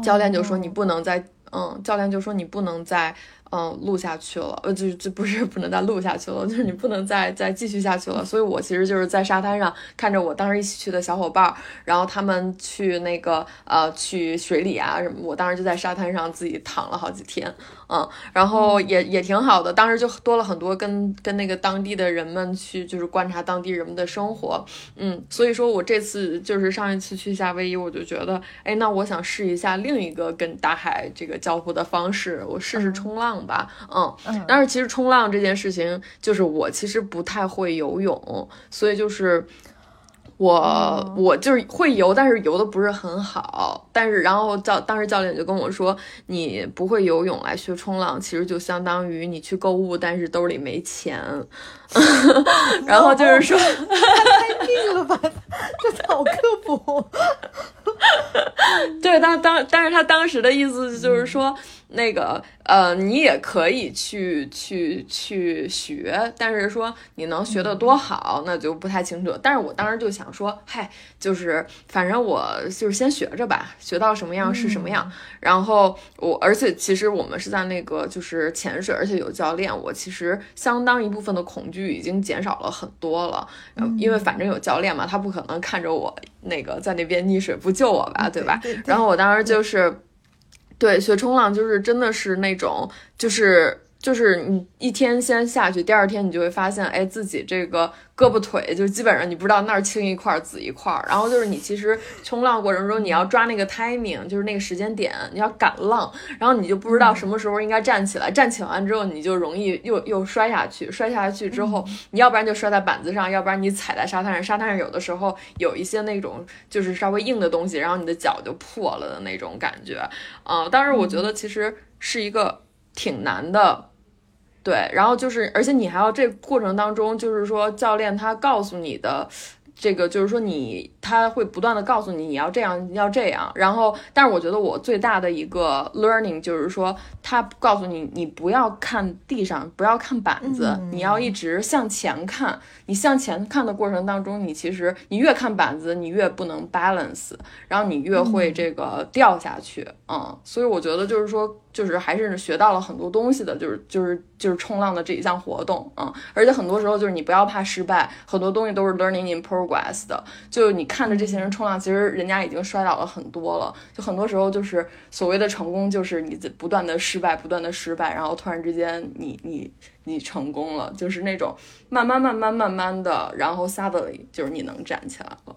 Speaker 1: 教练就说你不能再，嗯，教练就说你不能再。嗯，录下去了，呃，就就不是不能再录下去了，就是你不能再再继续下去了。所以我其实就是在沙滩上看着我当时一起去的小伙伴，然后他们去那个呃去水里啊什么，我当时就在沙滩上自己躺了好几天，嗯，然后也也挺好的，当时就多了很多跟跟那个当地的人们去就是观察当地人们的生活，嗯，所以说我这次就是上一次去夏威夷，我就觉得，哎，那我想试一下另一个跟大海这个交互的方式，我试试冲浪。吧，嗯，但是其实冲浪这件事情，就是我其实不太会游泳，所以就是我我就是会游，但是游的不是很好。但是然后教当时教练就跟我说，你不会游泳来学冲浪，其实就相当于你去购物，但是兜里没钱。然后就是说，
Speaker 2: 太硬了吧，这好刻薄。
Speaker 1: 对，当当，但是他当时的意思就是说。那个呃，你也可以去去去学，但是说你能学得多好，那就不太清楚。但是我当时就想说，嗨，就是反正我就是先学着吧，学到什么样是什么样。然后我，而且其实我们是在那个就是潜水，而且有教练，我其实相当一部分的恐惧已经减少了很多了。因为反正有教练嘛，他不可能看着我那个在那边溺水不救我吧，对吧？然后我当时就是。对，学冲浪就是真的是那种，就是就是你一天先下去，第二天你就会发现，哎，自己这个胳膊腿就基本上你不知道那儿青一块紫一块。然后就是你其实冲浪过程中你要抓那个 timing，就是那个时间点，你要赶浪，然后你就不知道什么时候应该站起来，站起完之后你就容易又又摔下去，摔下去之后你要不然就摔在板子上，要不然你踩在沙滩上，沙滩上有的时候有一些那种就是稍微硬的东西，然后你的脚就破了的那种感觉。啊，但是我觉得其实是一个挺难的。对，然后就是，而且你还要这过程当中，就是说教练他告诉你的。这个就是说，你他会不断的告诉你你要这样要这样，然后，但是我觉得我最大的一个 learning 就是说，他告诉你你不要看地上，不要看板子，你要一直向前看。你向前看的过程当中，你其实你越看板子，你越不能 balance，然后你越会这个掉下去。嗯，所以我觉得就是说。就是还是学到了很多东西的，就是就是就是冲浪的这一项活动啊，而且很多时候就是你不要怕失败，很多东西都是 learning in progress 的。就你看着这些人冲浪，其实人家已经摔倒了很多了。就很多时候就是所谓的成功，就是你在不断的失败，不断的失败，然后突然之间你你你成功了，就是那种慢慢慢慢慢慢的，然后 suddenly 就是你能站起来了。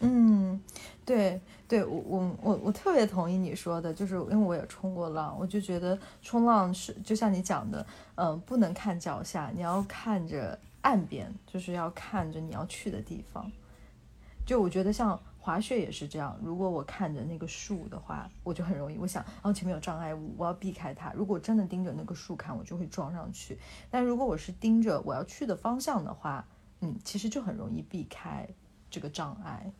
Speaker 2: 嗯，对。对我我我我特别同意你说的，就是因为我也冲过浪，我就觉得冲浪是就像你讲的，嗯，不能看脚下，你要看着岸边，就是要看着你要去的地方。就我觉得像滑雪也是这样，如果我看着那个树的话，我就很容易，我想，哦前面有障碍物，我要避开它。如果真的盯着那个树看，我就会撞上去。但如果我是盯着我要去的方向的话，嗯，其实就很容易避开这个障碍。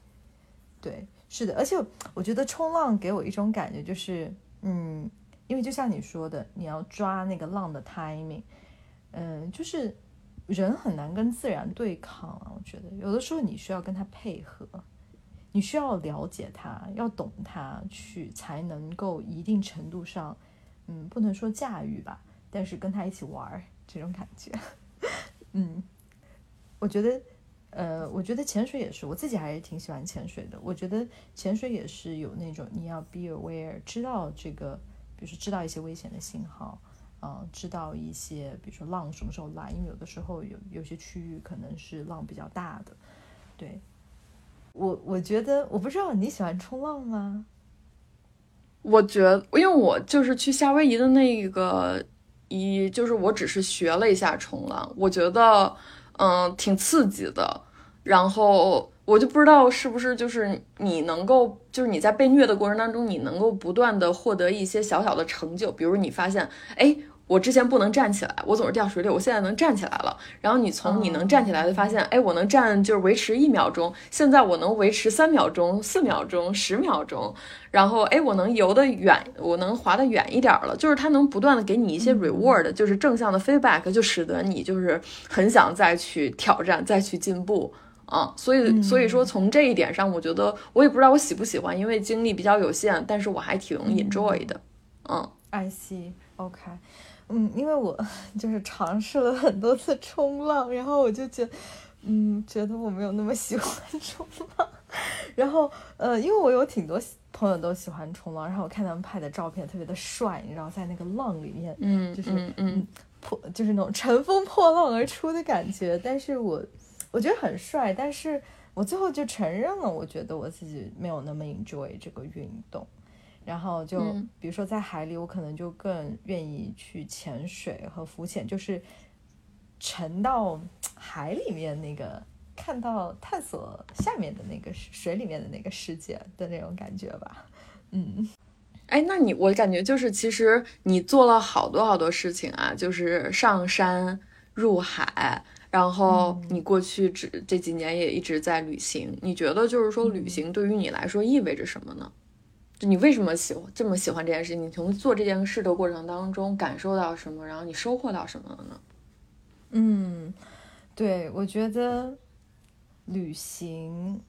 Speaker 2: 对。是的，而且我觉得冲浪给我一种感觉，就是，嗯，因为就像你说的，你要抓那个浪的 timing，嗯，就是人很难跟自然对抗啊。我觉得有的时候你需要跟他配合，你需要了解他，要懂他，去才能够一定程度上，嗯，不能说驾驭吧，但是跟他一起玩儿这种感觉，嗯，我觉得。呃，我觉得潜水也是，我自己还是挺喜欢潜水的。我觉得潜水也是有那种你要 be aware，知道这个，比如说知道一些危险的信号，嗯，知道一些，比如说浪什么时候来，因为有的时候有有些区域可能是浪比较大的。对，我我觉得我不知道你喜欢冲浪吗？
Speaker 1: 我觉得，因为我就是去夏威夷的那个一，就是我只是学了一下冲浪，我觉得嗯挺刺激的。然后我就不知道是不是就是你能够，就是你在被虐的过程当中，你能够不断的获得一些小小的成就，比如你发现，哎，我之前不能站起来，我总是掉水里，我现在能站起来了。然后你从你能站起来的发现，哎，我能站就是维持一秒钟，现在我能维持三秒钟、四秒钟、十秒钟。然后，哎，我能游得远，我能滑得远一点了。就是它能不断的给你一些 reward，就是正向的 feedback，就使得你就是很想再去挑战，再去进步。啊，所以所以说从这一点上，我觉得我也不知道我喜不喜欢，因为精力比较有限，但是我还挺 enjoy 的。嗯
Speaker 2: ，I see，OK，嗯，因为我就是尝试了很多次冲浪，然后我就觉，嗯，觉得我没有那么喜欢冲浪。然后呃，因为我有挺多朋友都喜欢冲浪，然后我看他们拍的照片特别的帅，你知道，在那个浪里面，
Speaker 1: 嗯，
Speaker 2: 就是
Speaker 1: 嗯
Speaker 2: 破，就是那种乘风破浪而出的感觉，但是我。我觉得很帅，但是我最后就承认了，我觉得我自己没有那么 enjoy 这个运动。然后就比如说在海里，我可能就更愿意去潜水和浮潜，就是沉到海里面那个，看到探索下面的那个水里面的那个世界的那种感觉吧。嗯，
Speaker 1: 哎，那你我感觉就是其实你做了好多好多事情啊，就是上山入海。然后你过去只这几年也一直在旅行，你觉得就是说旅行对于你来说意味着什么呢？就你为什么喜欢这么喜欢这件事情？你从做这件事的过程当中感受到什么？然后你收获到什么了呢？
Speaker 2: 嗯，对，我觉得旅行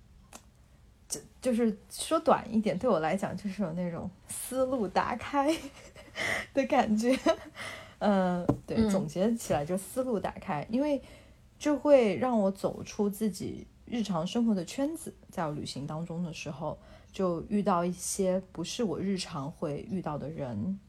Speaker 2: 就就是说短一点，对我来讲就是有那种思路打开的感觉。嗯，对，总结起来就思路打开，因为。就会让我走出自己日常生活的圈子，在旅行当中的时候，就遇到一些不是我日常会遇到的人，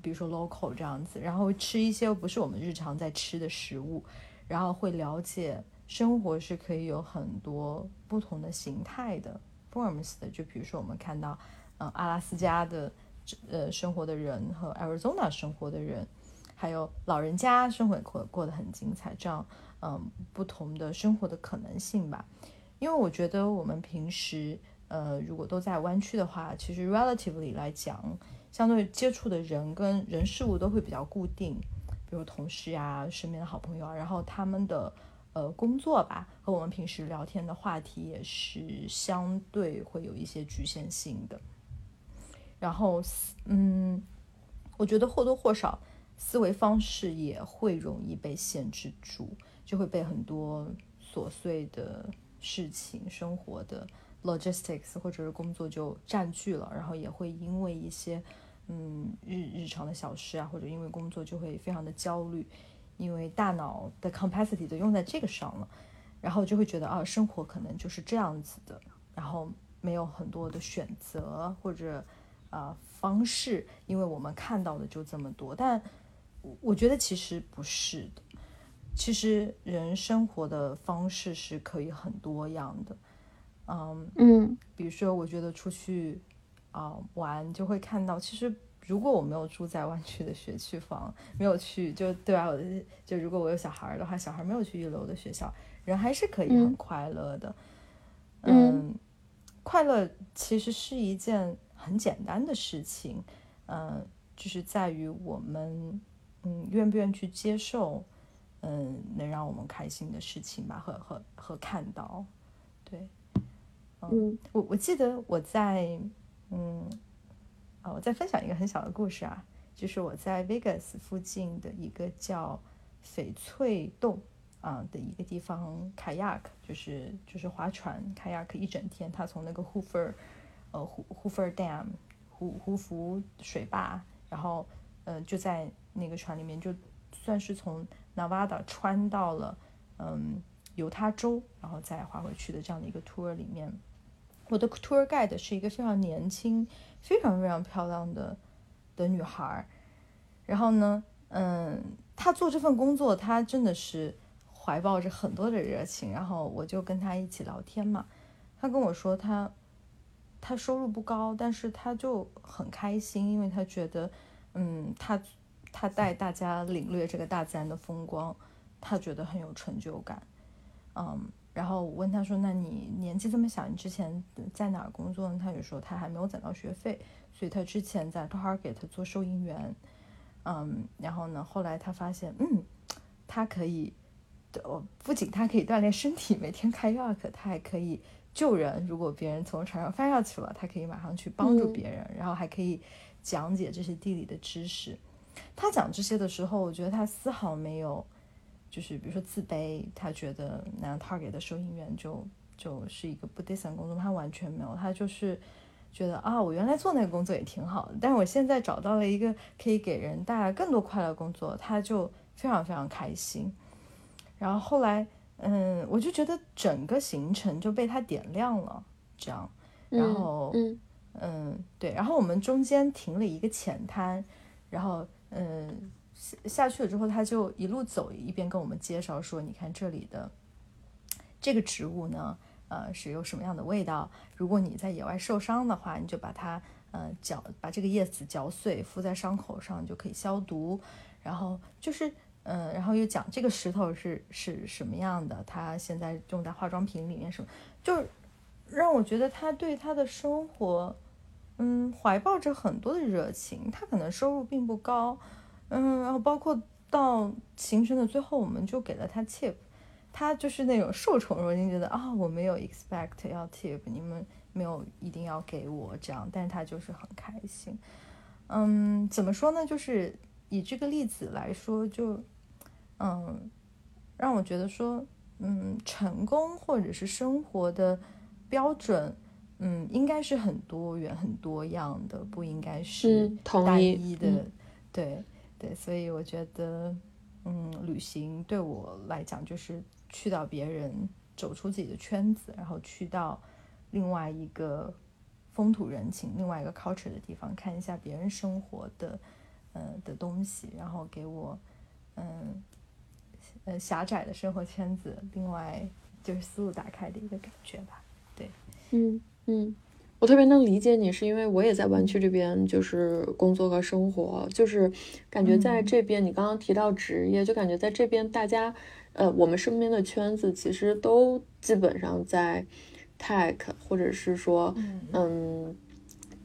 Speaker 2: 比如说 local 这样子，然后吃一些不是我们日常在吃的食物，然后会了解生活是可以有很多不同的形态的 forms 的。就比如说我们看到，嗯，阿拉斯加的呃生活的人和 Arizona 生活的人，还有老人家生活过过得很精彩，这样嗯不同的生活的可能性吧。因为我觉得我们平时呃如果都在湾区的话，其实 relatively 来讲。相对接触的人跟人事物都会比较固定，比如同事啊、身边的好朋友啊，然后他们的呃工作吧，和我们平时聊天的话题也是相对会有一些局限性的。然后，嗯，我觉得或多或少思维方式也会容易被限制住，就会被很多琐碎的事情、生活的 logistics 或者是工作就占据了，然后也会因为一些。嗯，日日常的小事啊，或者因为工作就会非常的焦虑，因为大脑的 capacity 都用在这个上了，然后就会觉得啊，生活可能就是这样子的，然后没有很多的选择或者啊方式，因为我们看到的就这么多。但我觉得其实不是的，其实人生活的方式是可以很多样的。嗯
Speaker 1: 嗯，
Speaker 2: 比如说，我觉得出去。啊，玩就会看到，其实如果我没有住在湾区的学区房，没有去，就对啊，就如果我有小孩的话，小孩没有去一楼的学校，人还是可以很快乐的。嗯，快乐其实是一件很简单的事情，嗯，就是在于我们，嗯，愿不愿意去接受，嗯，能让我们开心的事情吧，和和和看到，对，嗯，我我记得我在。嗯，啊，我再分享一个很小的故事啊，就是我在 Vegas 附近的一个叫翡翠洞啊的一个地方，kayak 就是就是划船，kayak 一整天，他从那个 Hoover 呃 Hoover Dam 胡胡福水坝，然后呃就在那个船里面，就算是从 Nevada 穿到了嗯犹他州，然后再划回去的这样的一个 tour 里面。我的 tour guide 是一个非常年轻、非常非常漂亮的的女孩，然后呢，嗯，她做这份工作，她真的是怀抱着很多的热情，然后我就跟她一起聊天嘛，她跟我说，她她收入不高，但是她就很开心，因为她觉得，嗯，她她带大家领略这个大自然的风光，她觉得很有成就感，嗯。然后我问他说：“那你年纪这么小，你之前在哪儿工作呢？”他就说他还没有攒到学费，所以他之前在 Target 做收银员。嗯，然后呢，后来他发现，嗯，他可以，哦，不仅他可以锻炼身体，每天开 York，他还可以救人。如果别人从船上翻下去了，他可以马上去帮助别人，然后还可以讲解这些地理的知识。他讲这些的时候，我觉得他丝毫没有。就是比如说自卑，他觉得那 Target 的收银员就就是一个不 decent 工作，他完全没有，他就是觉得啊，我原来做那个工作也挺好的，但是我现在找到了一个可以给人带来更多快乐工作，他就非常非常开心。然后后来，嗯，我就觉得整个行程就被他点亮了，这样，然后，
Speaker 1: 嗯
Speaker 2: 嗯，对，然后我们中间停了一个浅滩，然后，嗯。下去了之后，他就一路走一边跟我们介绍说：“你看这里的这个植物呢，呃，是有什么样的味道？如果你在野外受伤的话，你就把它呃嚼，把这个叶子嚼碎，敷在伤口上就可以消毒。然后就是嗯，然后又讲这个石头是是什么样的，它现在用在化妆品里面什么，就让我觉得他对他的生活嗯怀抱着很多的热情。他可能收入并不高。”嗯，然后包括到行程的最后，我们就给了他 tip，他就是那种受宠若惊，觉得啊，我没有 expect 要 tip，你们没有一定要给我这样，但是他就是很开心。嗯，怎么说呢？就是以这个例子来说，就嗯，让我觉得说，嗯，成功或者是生活的标准，嗯，应该是很多元、很多样的，不应该是单一的，对。对，所以我觉得，嗯，旅行对我来讲就是去到别人走出自己的圈子，然后去到另外一个风土人情、另外一个 culture 的地方，看一下别人生活的嗯的东西，然后给我嗯呃狭窄的生活圈子，另外就是思路打开的一个感觉吧。对，
Speaker 1: 嗯嗯。我特别能理解你，是因为我也在湾区这边，就是工作和生活，就是感觉在这边，你刚刚提到职业，就感觉在这边大家，呃，我们身边的圈子其实都基本上在 tech，或者是说，嗯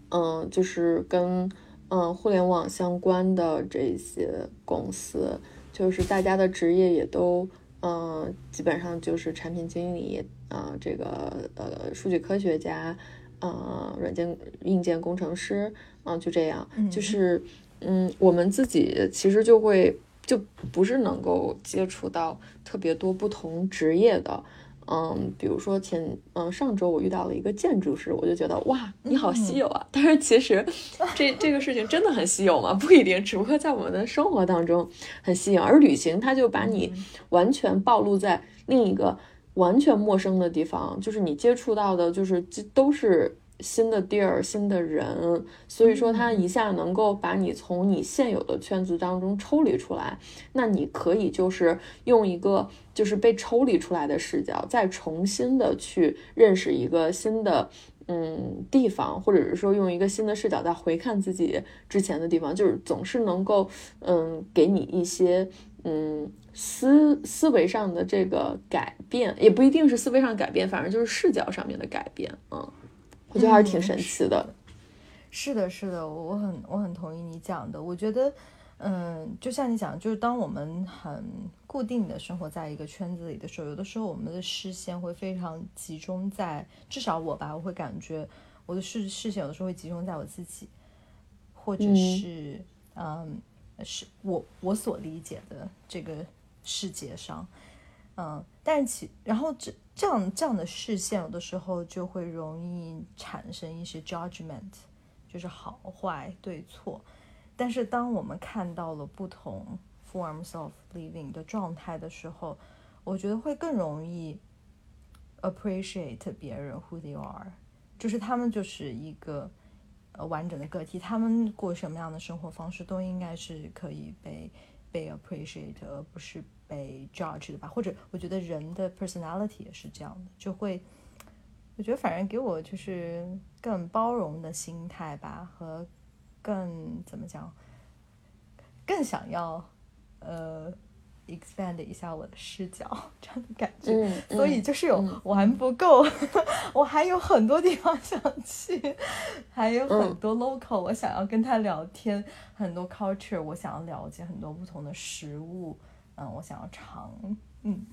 Speaker 1: 嗯，就是跟嗯互联网相关的这些公司，就是大家的职业也都，嗯，基本上就是产品经理，啊，这个呃数据科学家。呃，软件、硬件工程师，嗯，就这样，就是，嗯，我们自己其实就会就不是能够接触到特别多不同职业的，嗯，比如说前，嗯，上周我遇到了一个建筑师，我就觉得哇，你好稀有啊！但是其实这这个事情真的很稀有吗？不一定，只不过在我们的生活当中很稀有，而旅行它就把你完全暴露在另一个。完全陌生的地方，就是你接触到的，就是这都是新的地儿、新的人，所以说它一下能够把你从你现有的圈子当中抽离出来。那你可以就是用一个就是被抽离出来的视角，再重新的去认识一个新的嗯地方，或者是说用一个新的视角再回看自己之前的地方，就是总是能够嗯给你一些嗯。思思维上的这个改变，也不一定是思维上改变，反正就是视角上面的改变。嗯，我觉得还是挺神奇的。
Speaker 2: 是的，是的，我很我很同意你讲的。我觉得，嗯，就像你讲，就是当我们很固定的生活在一个圈子里的时候，有的时候我们的视线会非常集中在，至少我吧，我会感觉我的视视线有的时候会集中在我自己，或者是嗯，是我我所理解的这个。世界上，嗯，但其然后这这样这样的视线，有的时候就会容易产生一些 judgment，就是好坏对错。但是当我们看到了不同 forms of living 的状态的时候，我觉得会更容易 appreciate 别人 who they are，就是他们就是一个呃完整的个体，他们过什么样的生活方式都应该是可以被被 appreciate，而不是。被 judge 的吧，或者我觉得人的 personality 也是这样的，就会，我觉得反正给我就是更包容的心态吧，和更怎么讲，更想要呃 expand 一下我的视角这样的感觉，所以就是有玩不够，我还有很多地方想去，还有很多 local 我想要跟他聊天，很多 culture 我想要了解很多不同的食物。嗯，我想要尝，嗯，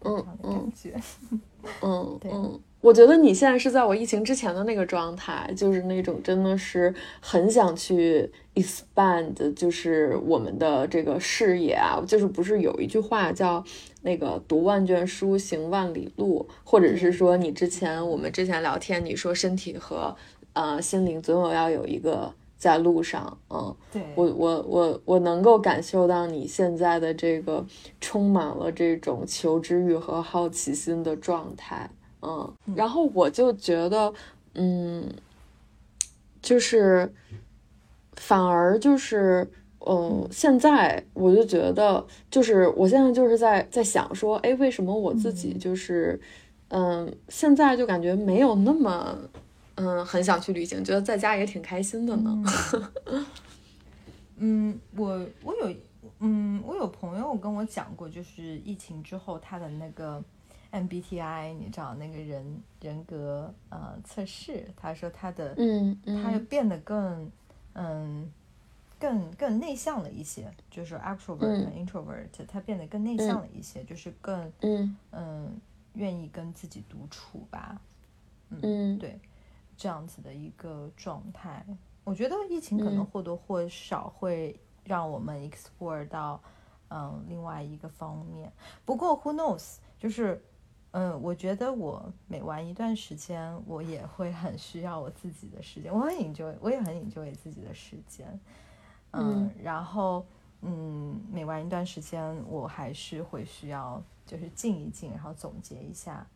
Speaker 2: 嗯嗯，感觉，
Speaker 1: 嗯，嗯，我觉得你现在是在我疫情之前的那个状态，就是那种真的是很想去 expand，就是我们的这个视野啊，就是不是有一句话叫那个读万卷书行万里路，或者是说你之前我们之前聊天你说身体和呃心灵总有要有一个。在路上，嗯，
Speaker 2: 对
Speaker 1: 我我我我能够感受到你现在的这个充满了这种求知欲和好奇心的状态，嗯，然后我就觉得，嗯，就是反而就是，嗯，现在我就觉得，就是我现在就是在在想说，哎，为什么我自己就是，嗯，现在就感觉没有那么。嗯，很想去旅行，觉得在家也挺开心的呢。
Speaker 2: 嗯，我我有，嗯，我有朋友跟我讲过，就是疫情之后他的那个 MBTI，你知道那个人人格呃测试，他说他的，
Speaker 1: 嗯
Speaker 2: 嗯，他又变得更嗯更更内向了一些，就是 extrovert 和 introvert，他变得更内向了一些，就是更
Speaker 1: 嗯
Speaker 2: 嗯愿意跟自己独处吧。
Speaker 1: 嗯，
Speaker 2: 对。这样子的一个状态，我觉得疫情可能或多或少会让我们 explore 到，嗯，另外一个方面。不过 who knows，就是，嗯，我觉得我每玩一段时间，我也会很需要我自己的时间。我很 enjoy，我也很 enjoy 自己的时间。嗯，然后，嗯，每玩一段时间，我还是会需要就是静一静，然后总结一下，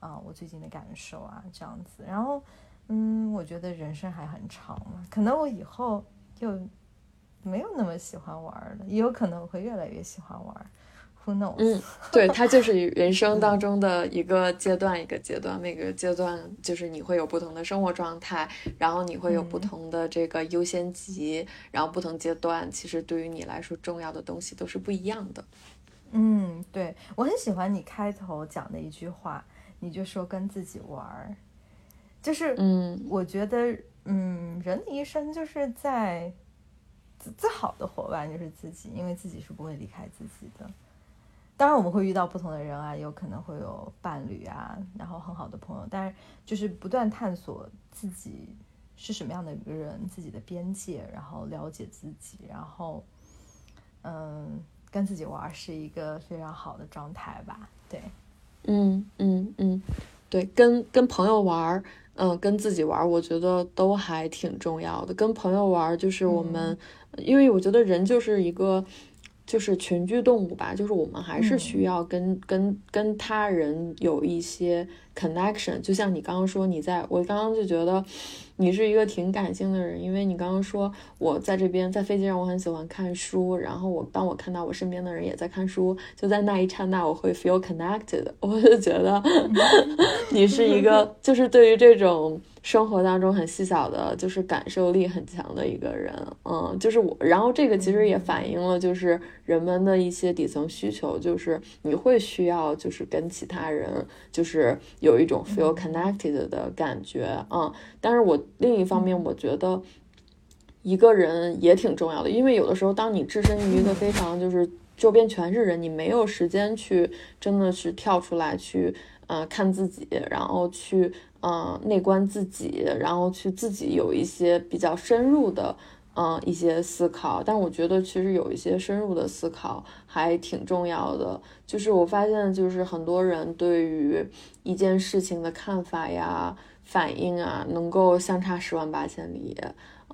Speaker 2: 啊，我最近的感受啊，这样子，然后。嗯，我觉得人生还很长嘛，可能我以后就没有那么喜欢玩了，也有可能我会越来越喜欢玩。Who knows？
Speaker 1: 嗯，对，它就是人生当中的一个阶段，一个阶段，每个阶段就是你会有不同的生活状态，然后你会有不同的这个优先级，然后不同阶段其实对于你来说重要的东西都是不一样的。
Speaker 2: 嗯，对我很喜欢你开头讲的一句话，你就说跟自己玩儿，就是
Speaker 1: 嗯，
Speaker 2: 我觉得嗯，人的一生就是在最好的伙伴就是自己，因为自己是不会离开自己的。当然我们会遇到不同的人啊，有可能会有伴侣啊，然后很好的朋友，但是就是不断探索自己是什么样的一个人，自己的边界，然后了解自己，然后嗯，跟自己玩是一个非常好的状态吧？对，
Speaker 1: 嗯嗯嗯，对，跟跟朋友玩，嗯，跟自己玩，我觉得都还挺重要的。跟朋友玩就是我们，因为我觉得人就是一个。就是群居动物吧，就是我们还是需要跟跟跟他人有一些 connection。就像你刚刚说，你在我刚刚就觉得你是一个挺感性的人，因为你刚刚说我在这边在飞机上，我很喜欢看书，然后我当我看到我身边的人也在看书，就在那一刹那我会 feel connected。我就觉得 你是一个，就是对于这种。生活当中很细小的，就是感受力很强的一个人，嗯，就是我。然后这个其实也反映了，就是人们的一些底层需求，就是你会需要，就是跟其他人，就是有一种 feel connected 的感觉，嗯。但是我另一方面，我觉得一个人也挺重要的，因为有的时候，当你置身于一个非常就是周边全是人，你没有时间去真的是跳出来去，呃，看自己，然后去。嗯，内观自己，然后去自己有一些比较深入的，嗯，一些思考。但我觉得其实有一些深入的思考还挺重要的。就是我发现，就是很多人对于一件事情的看法呀、反应啊，能够相差十万八千里。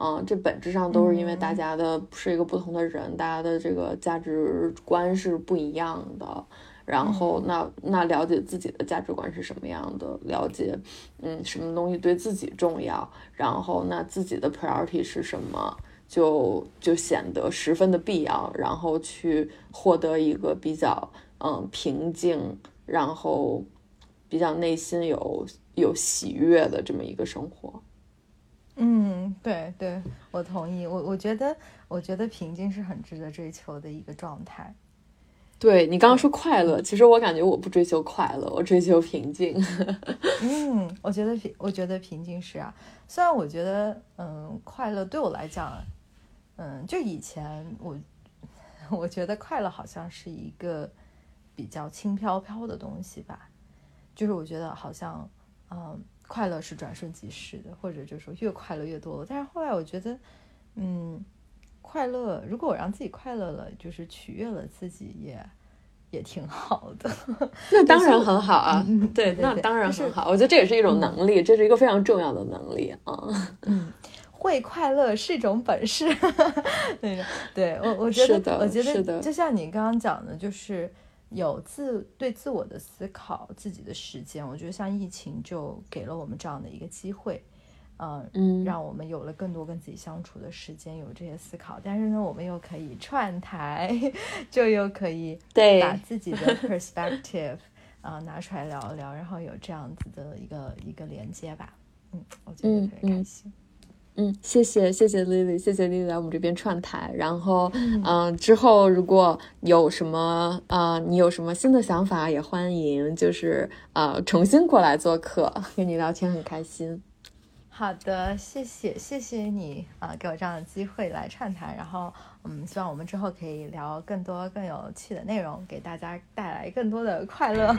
Speaker 1: 嗯，这本质上都是因为大家的是一个不同的人，大家的这个价值观是不一样的。然后，那那了解自己的价值观是什么样的，了解，嗯，什么东西对自己重要，然后那自己的 priority 是什么，就就显得十分的必要，然后去获得一个比较嗯平静，然后比较内心有有喜悦的这么一个生活。
Speaker 2: 嗯，对对，我同意，我我觉得我觉得平静是很值得追求的一个状态。
Speaker 1: 对你刚刚说快乐，其实我感觉我不追求快乐，我追求平静。
Speaker 2: 嗯，我觉得平，我觉得平静是啊。虽然我觉得，嗯，快乐对我来讲，嗯，就以前我，我觉得快乐好像是一个比较轻飘飘的东西吧。就是我觉得好像，嗯，快乐是转瞬即逝的，或者就是说越快乐越多。但是后来我觉得，嗯。快乐，如果我让自己快乐了，就是取悦了自己，也也挺好的。
Speaker 1: 那当然很好啊，
Speaker 2: 对，
Speaker 1: 那当然很好。我觉得这也是一种能力，这是一个非常重要的能力
Speaker 2: 啊。嗯，会快乐是一种本事。对，对我我觉得，我觉得就像你刚刚讲的，就是有自对自我的思考，自己的时间。我觉得像疫情就给了我们这样的一个机会。嗯，让我们有了更多跟自己相处的时间，有这些思考。但是呢，我们又可以串台，就又可以把自己的 perspective 啊拿出来聊一聊，然后有这样子的一个一个连接吧。嗯，我觉得特别开心。
Speaker 1: 嗯，谢谢谢谢 Lily，谢谢 Lily 来我们这边串台。然后，嗯，之后如果有什么啊，你有什么新的想法，也欢迎就是啊重新过来做客，跟你聊天很开心。
Speaker 2: 好的，谢谢谢谢你啊，给我这样的机会来串台，然后嗯，希望我们之后可以聊更多更有趣的内容，给大家带来更多的快乐。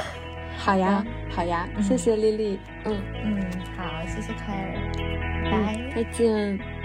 Speaker 1: 好呀，好呀，谢谢丽丽，
Speaker 2: 嗯。嗯，好，谢谢凯尔，拜，
Speaker 1: 再见。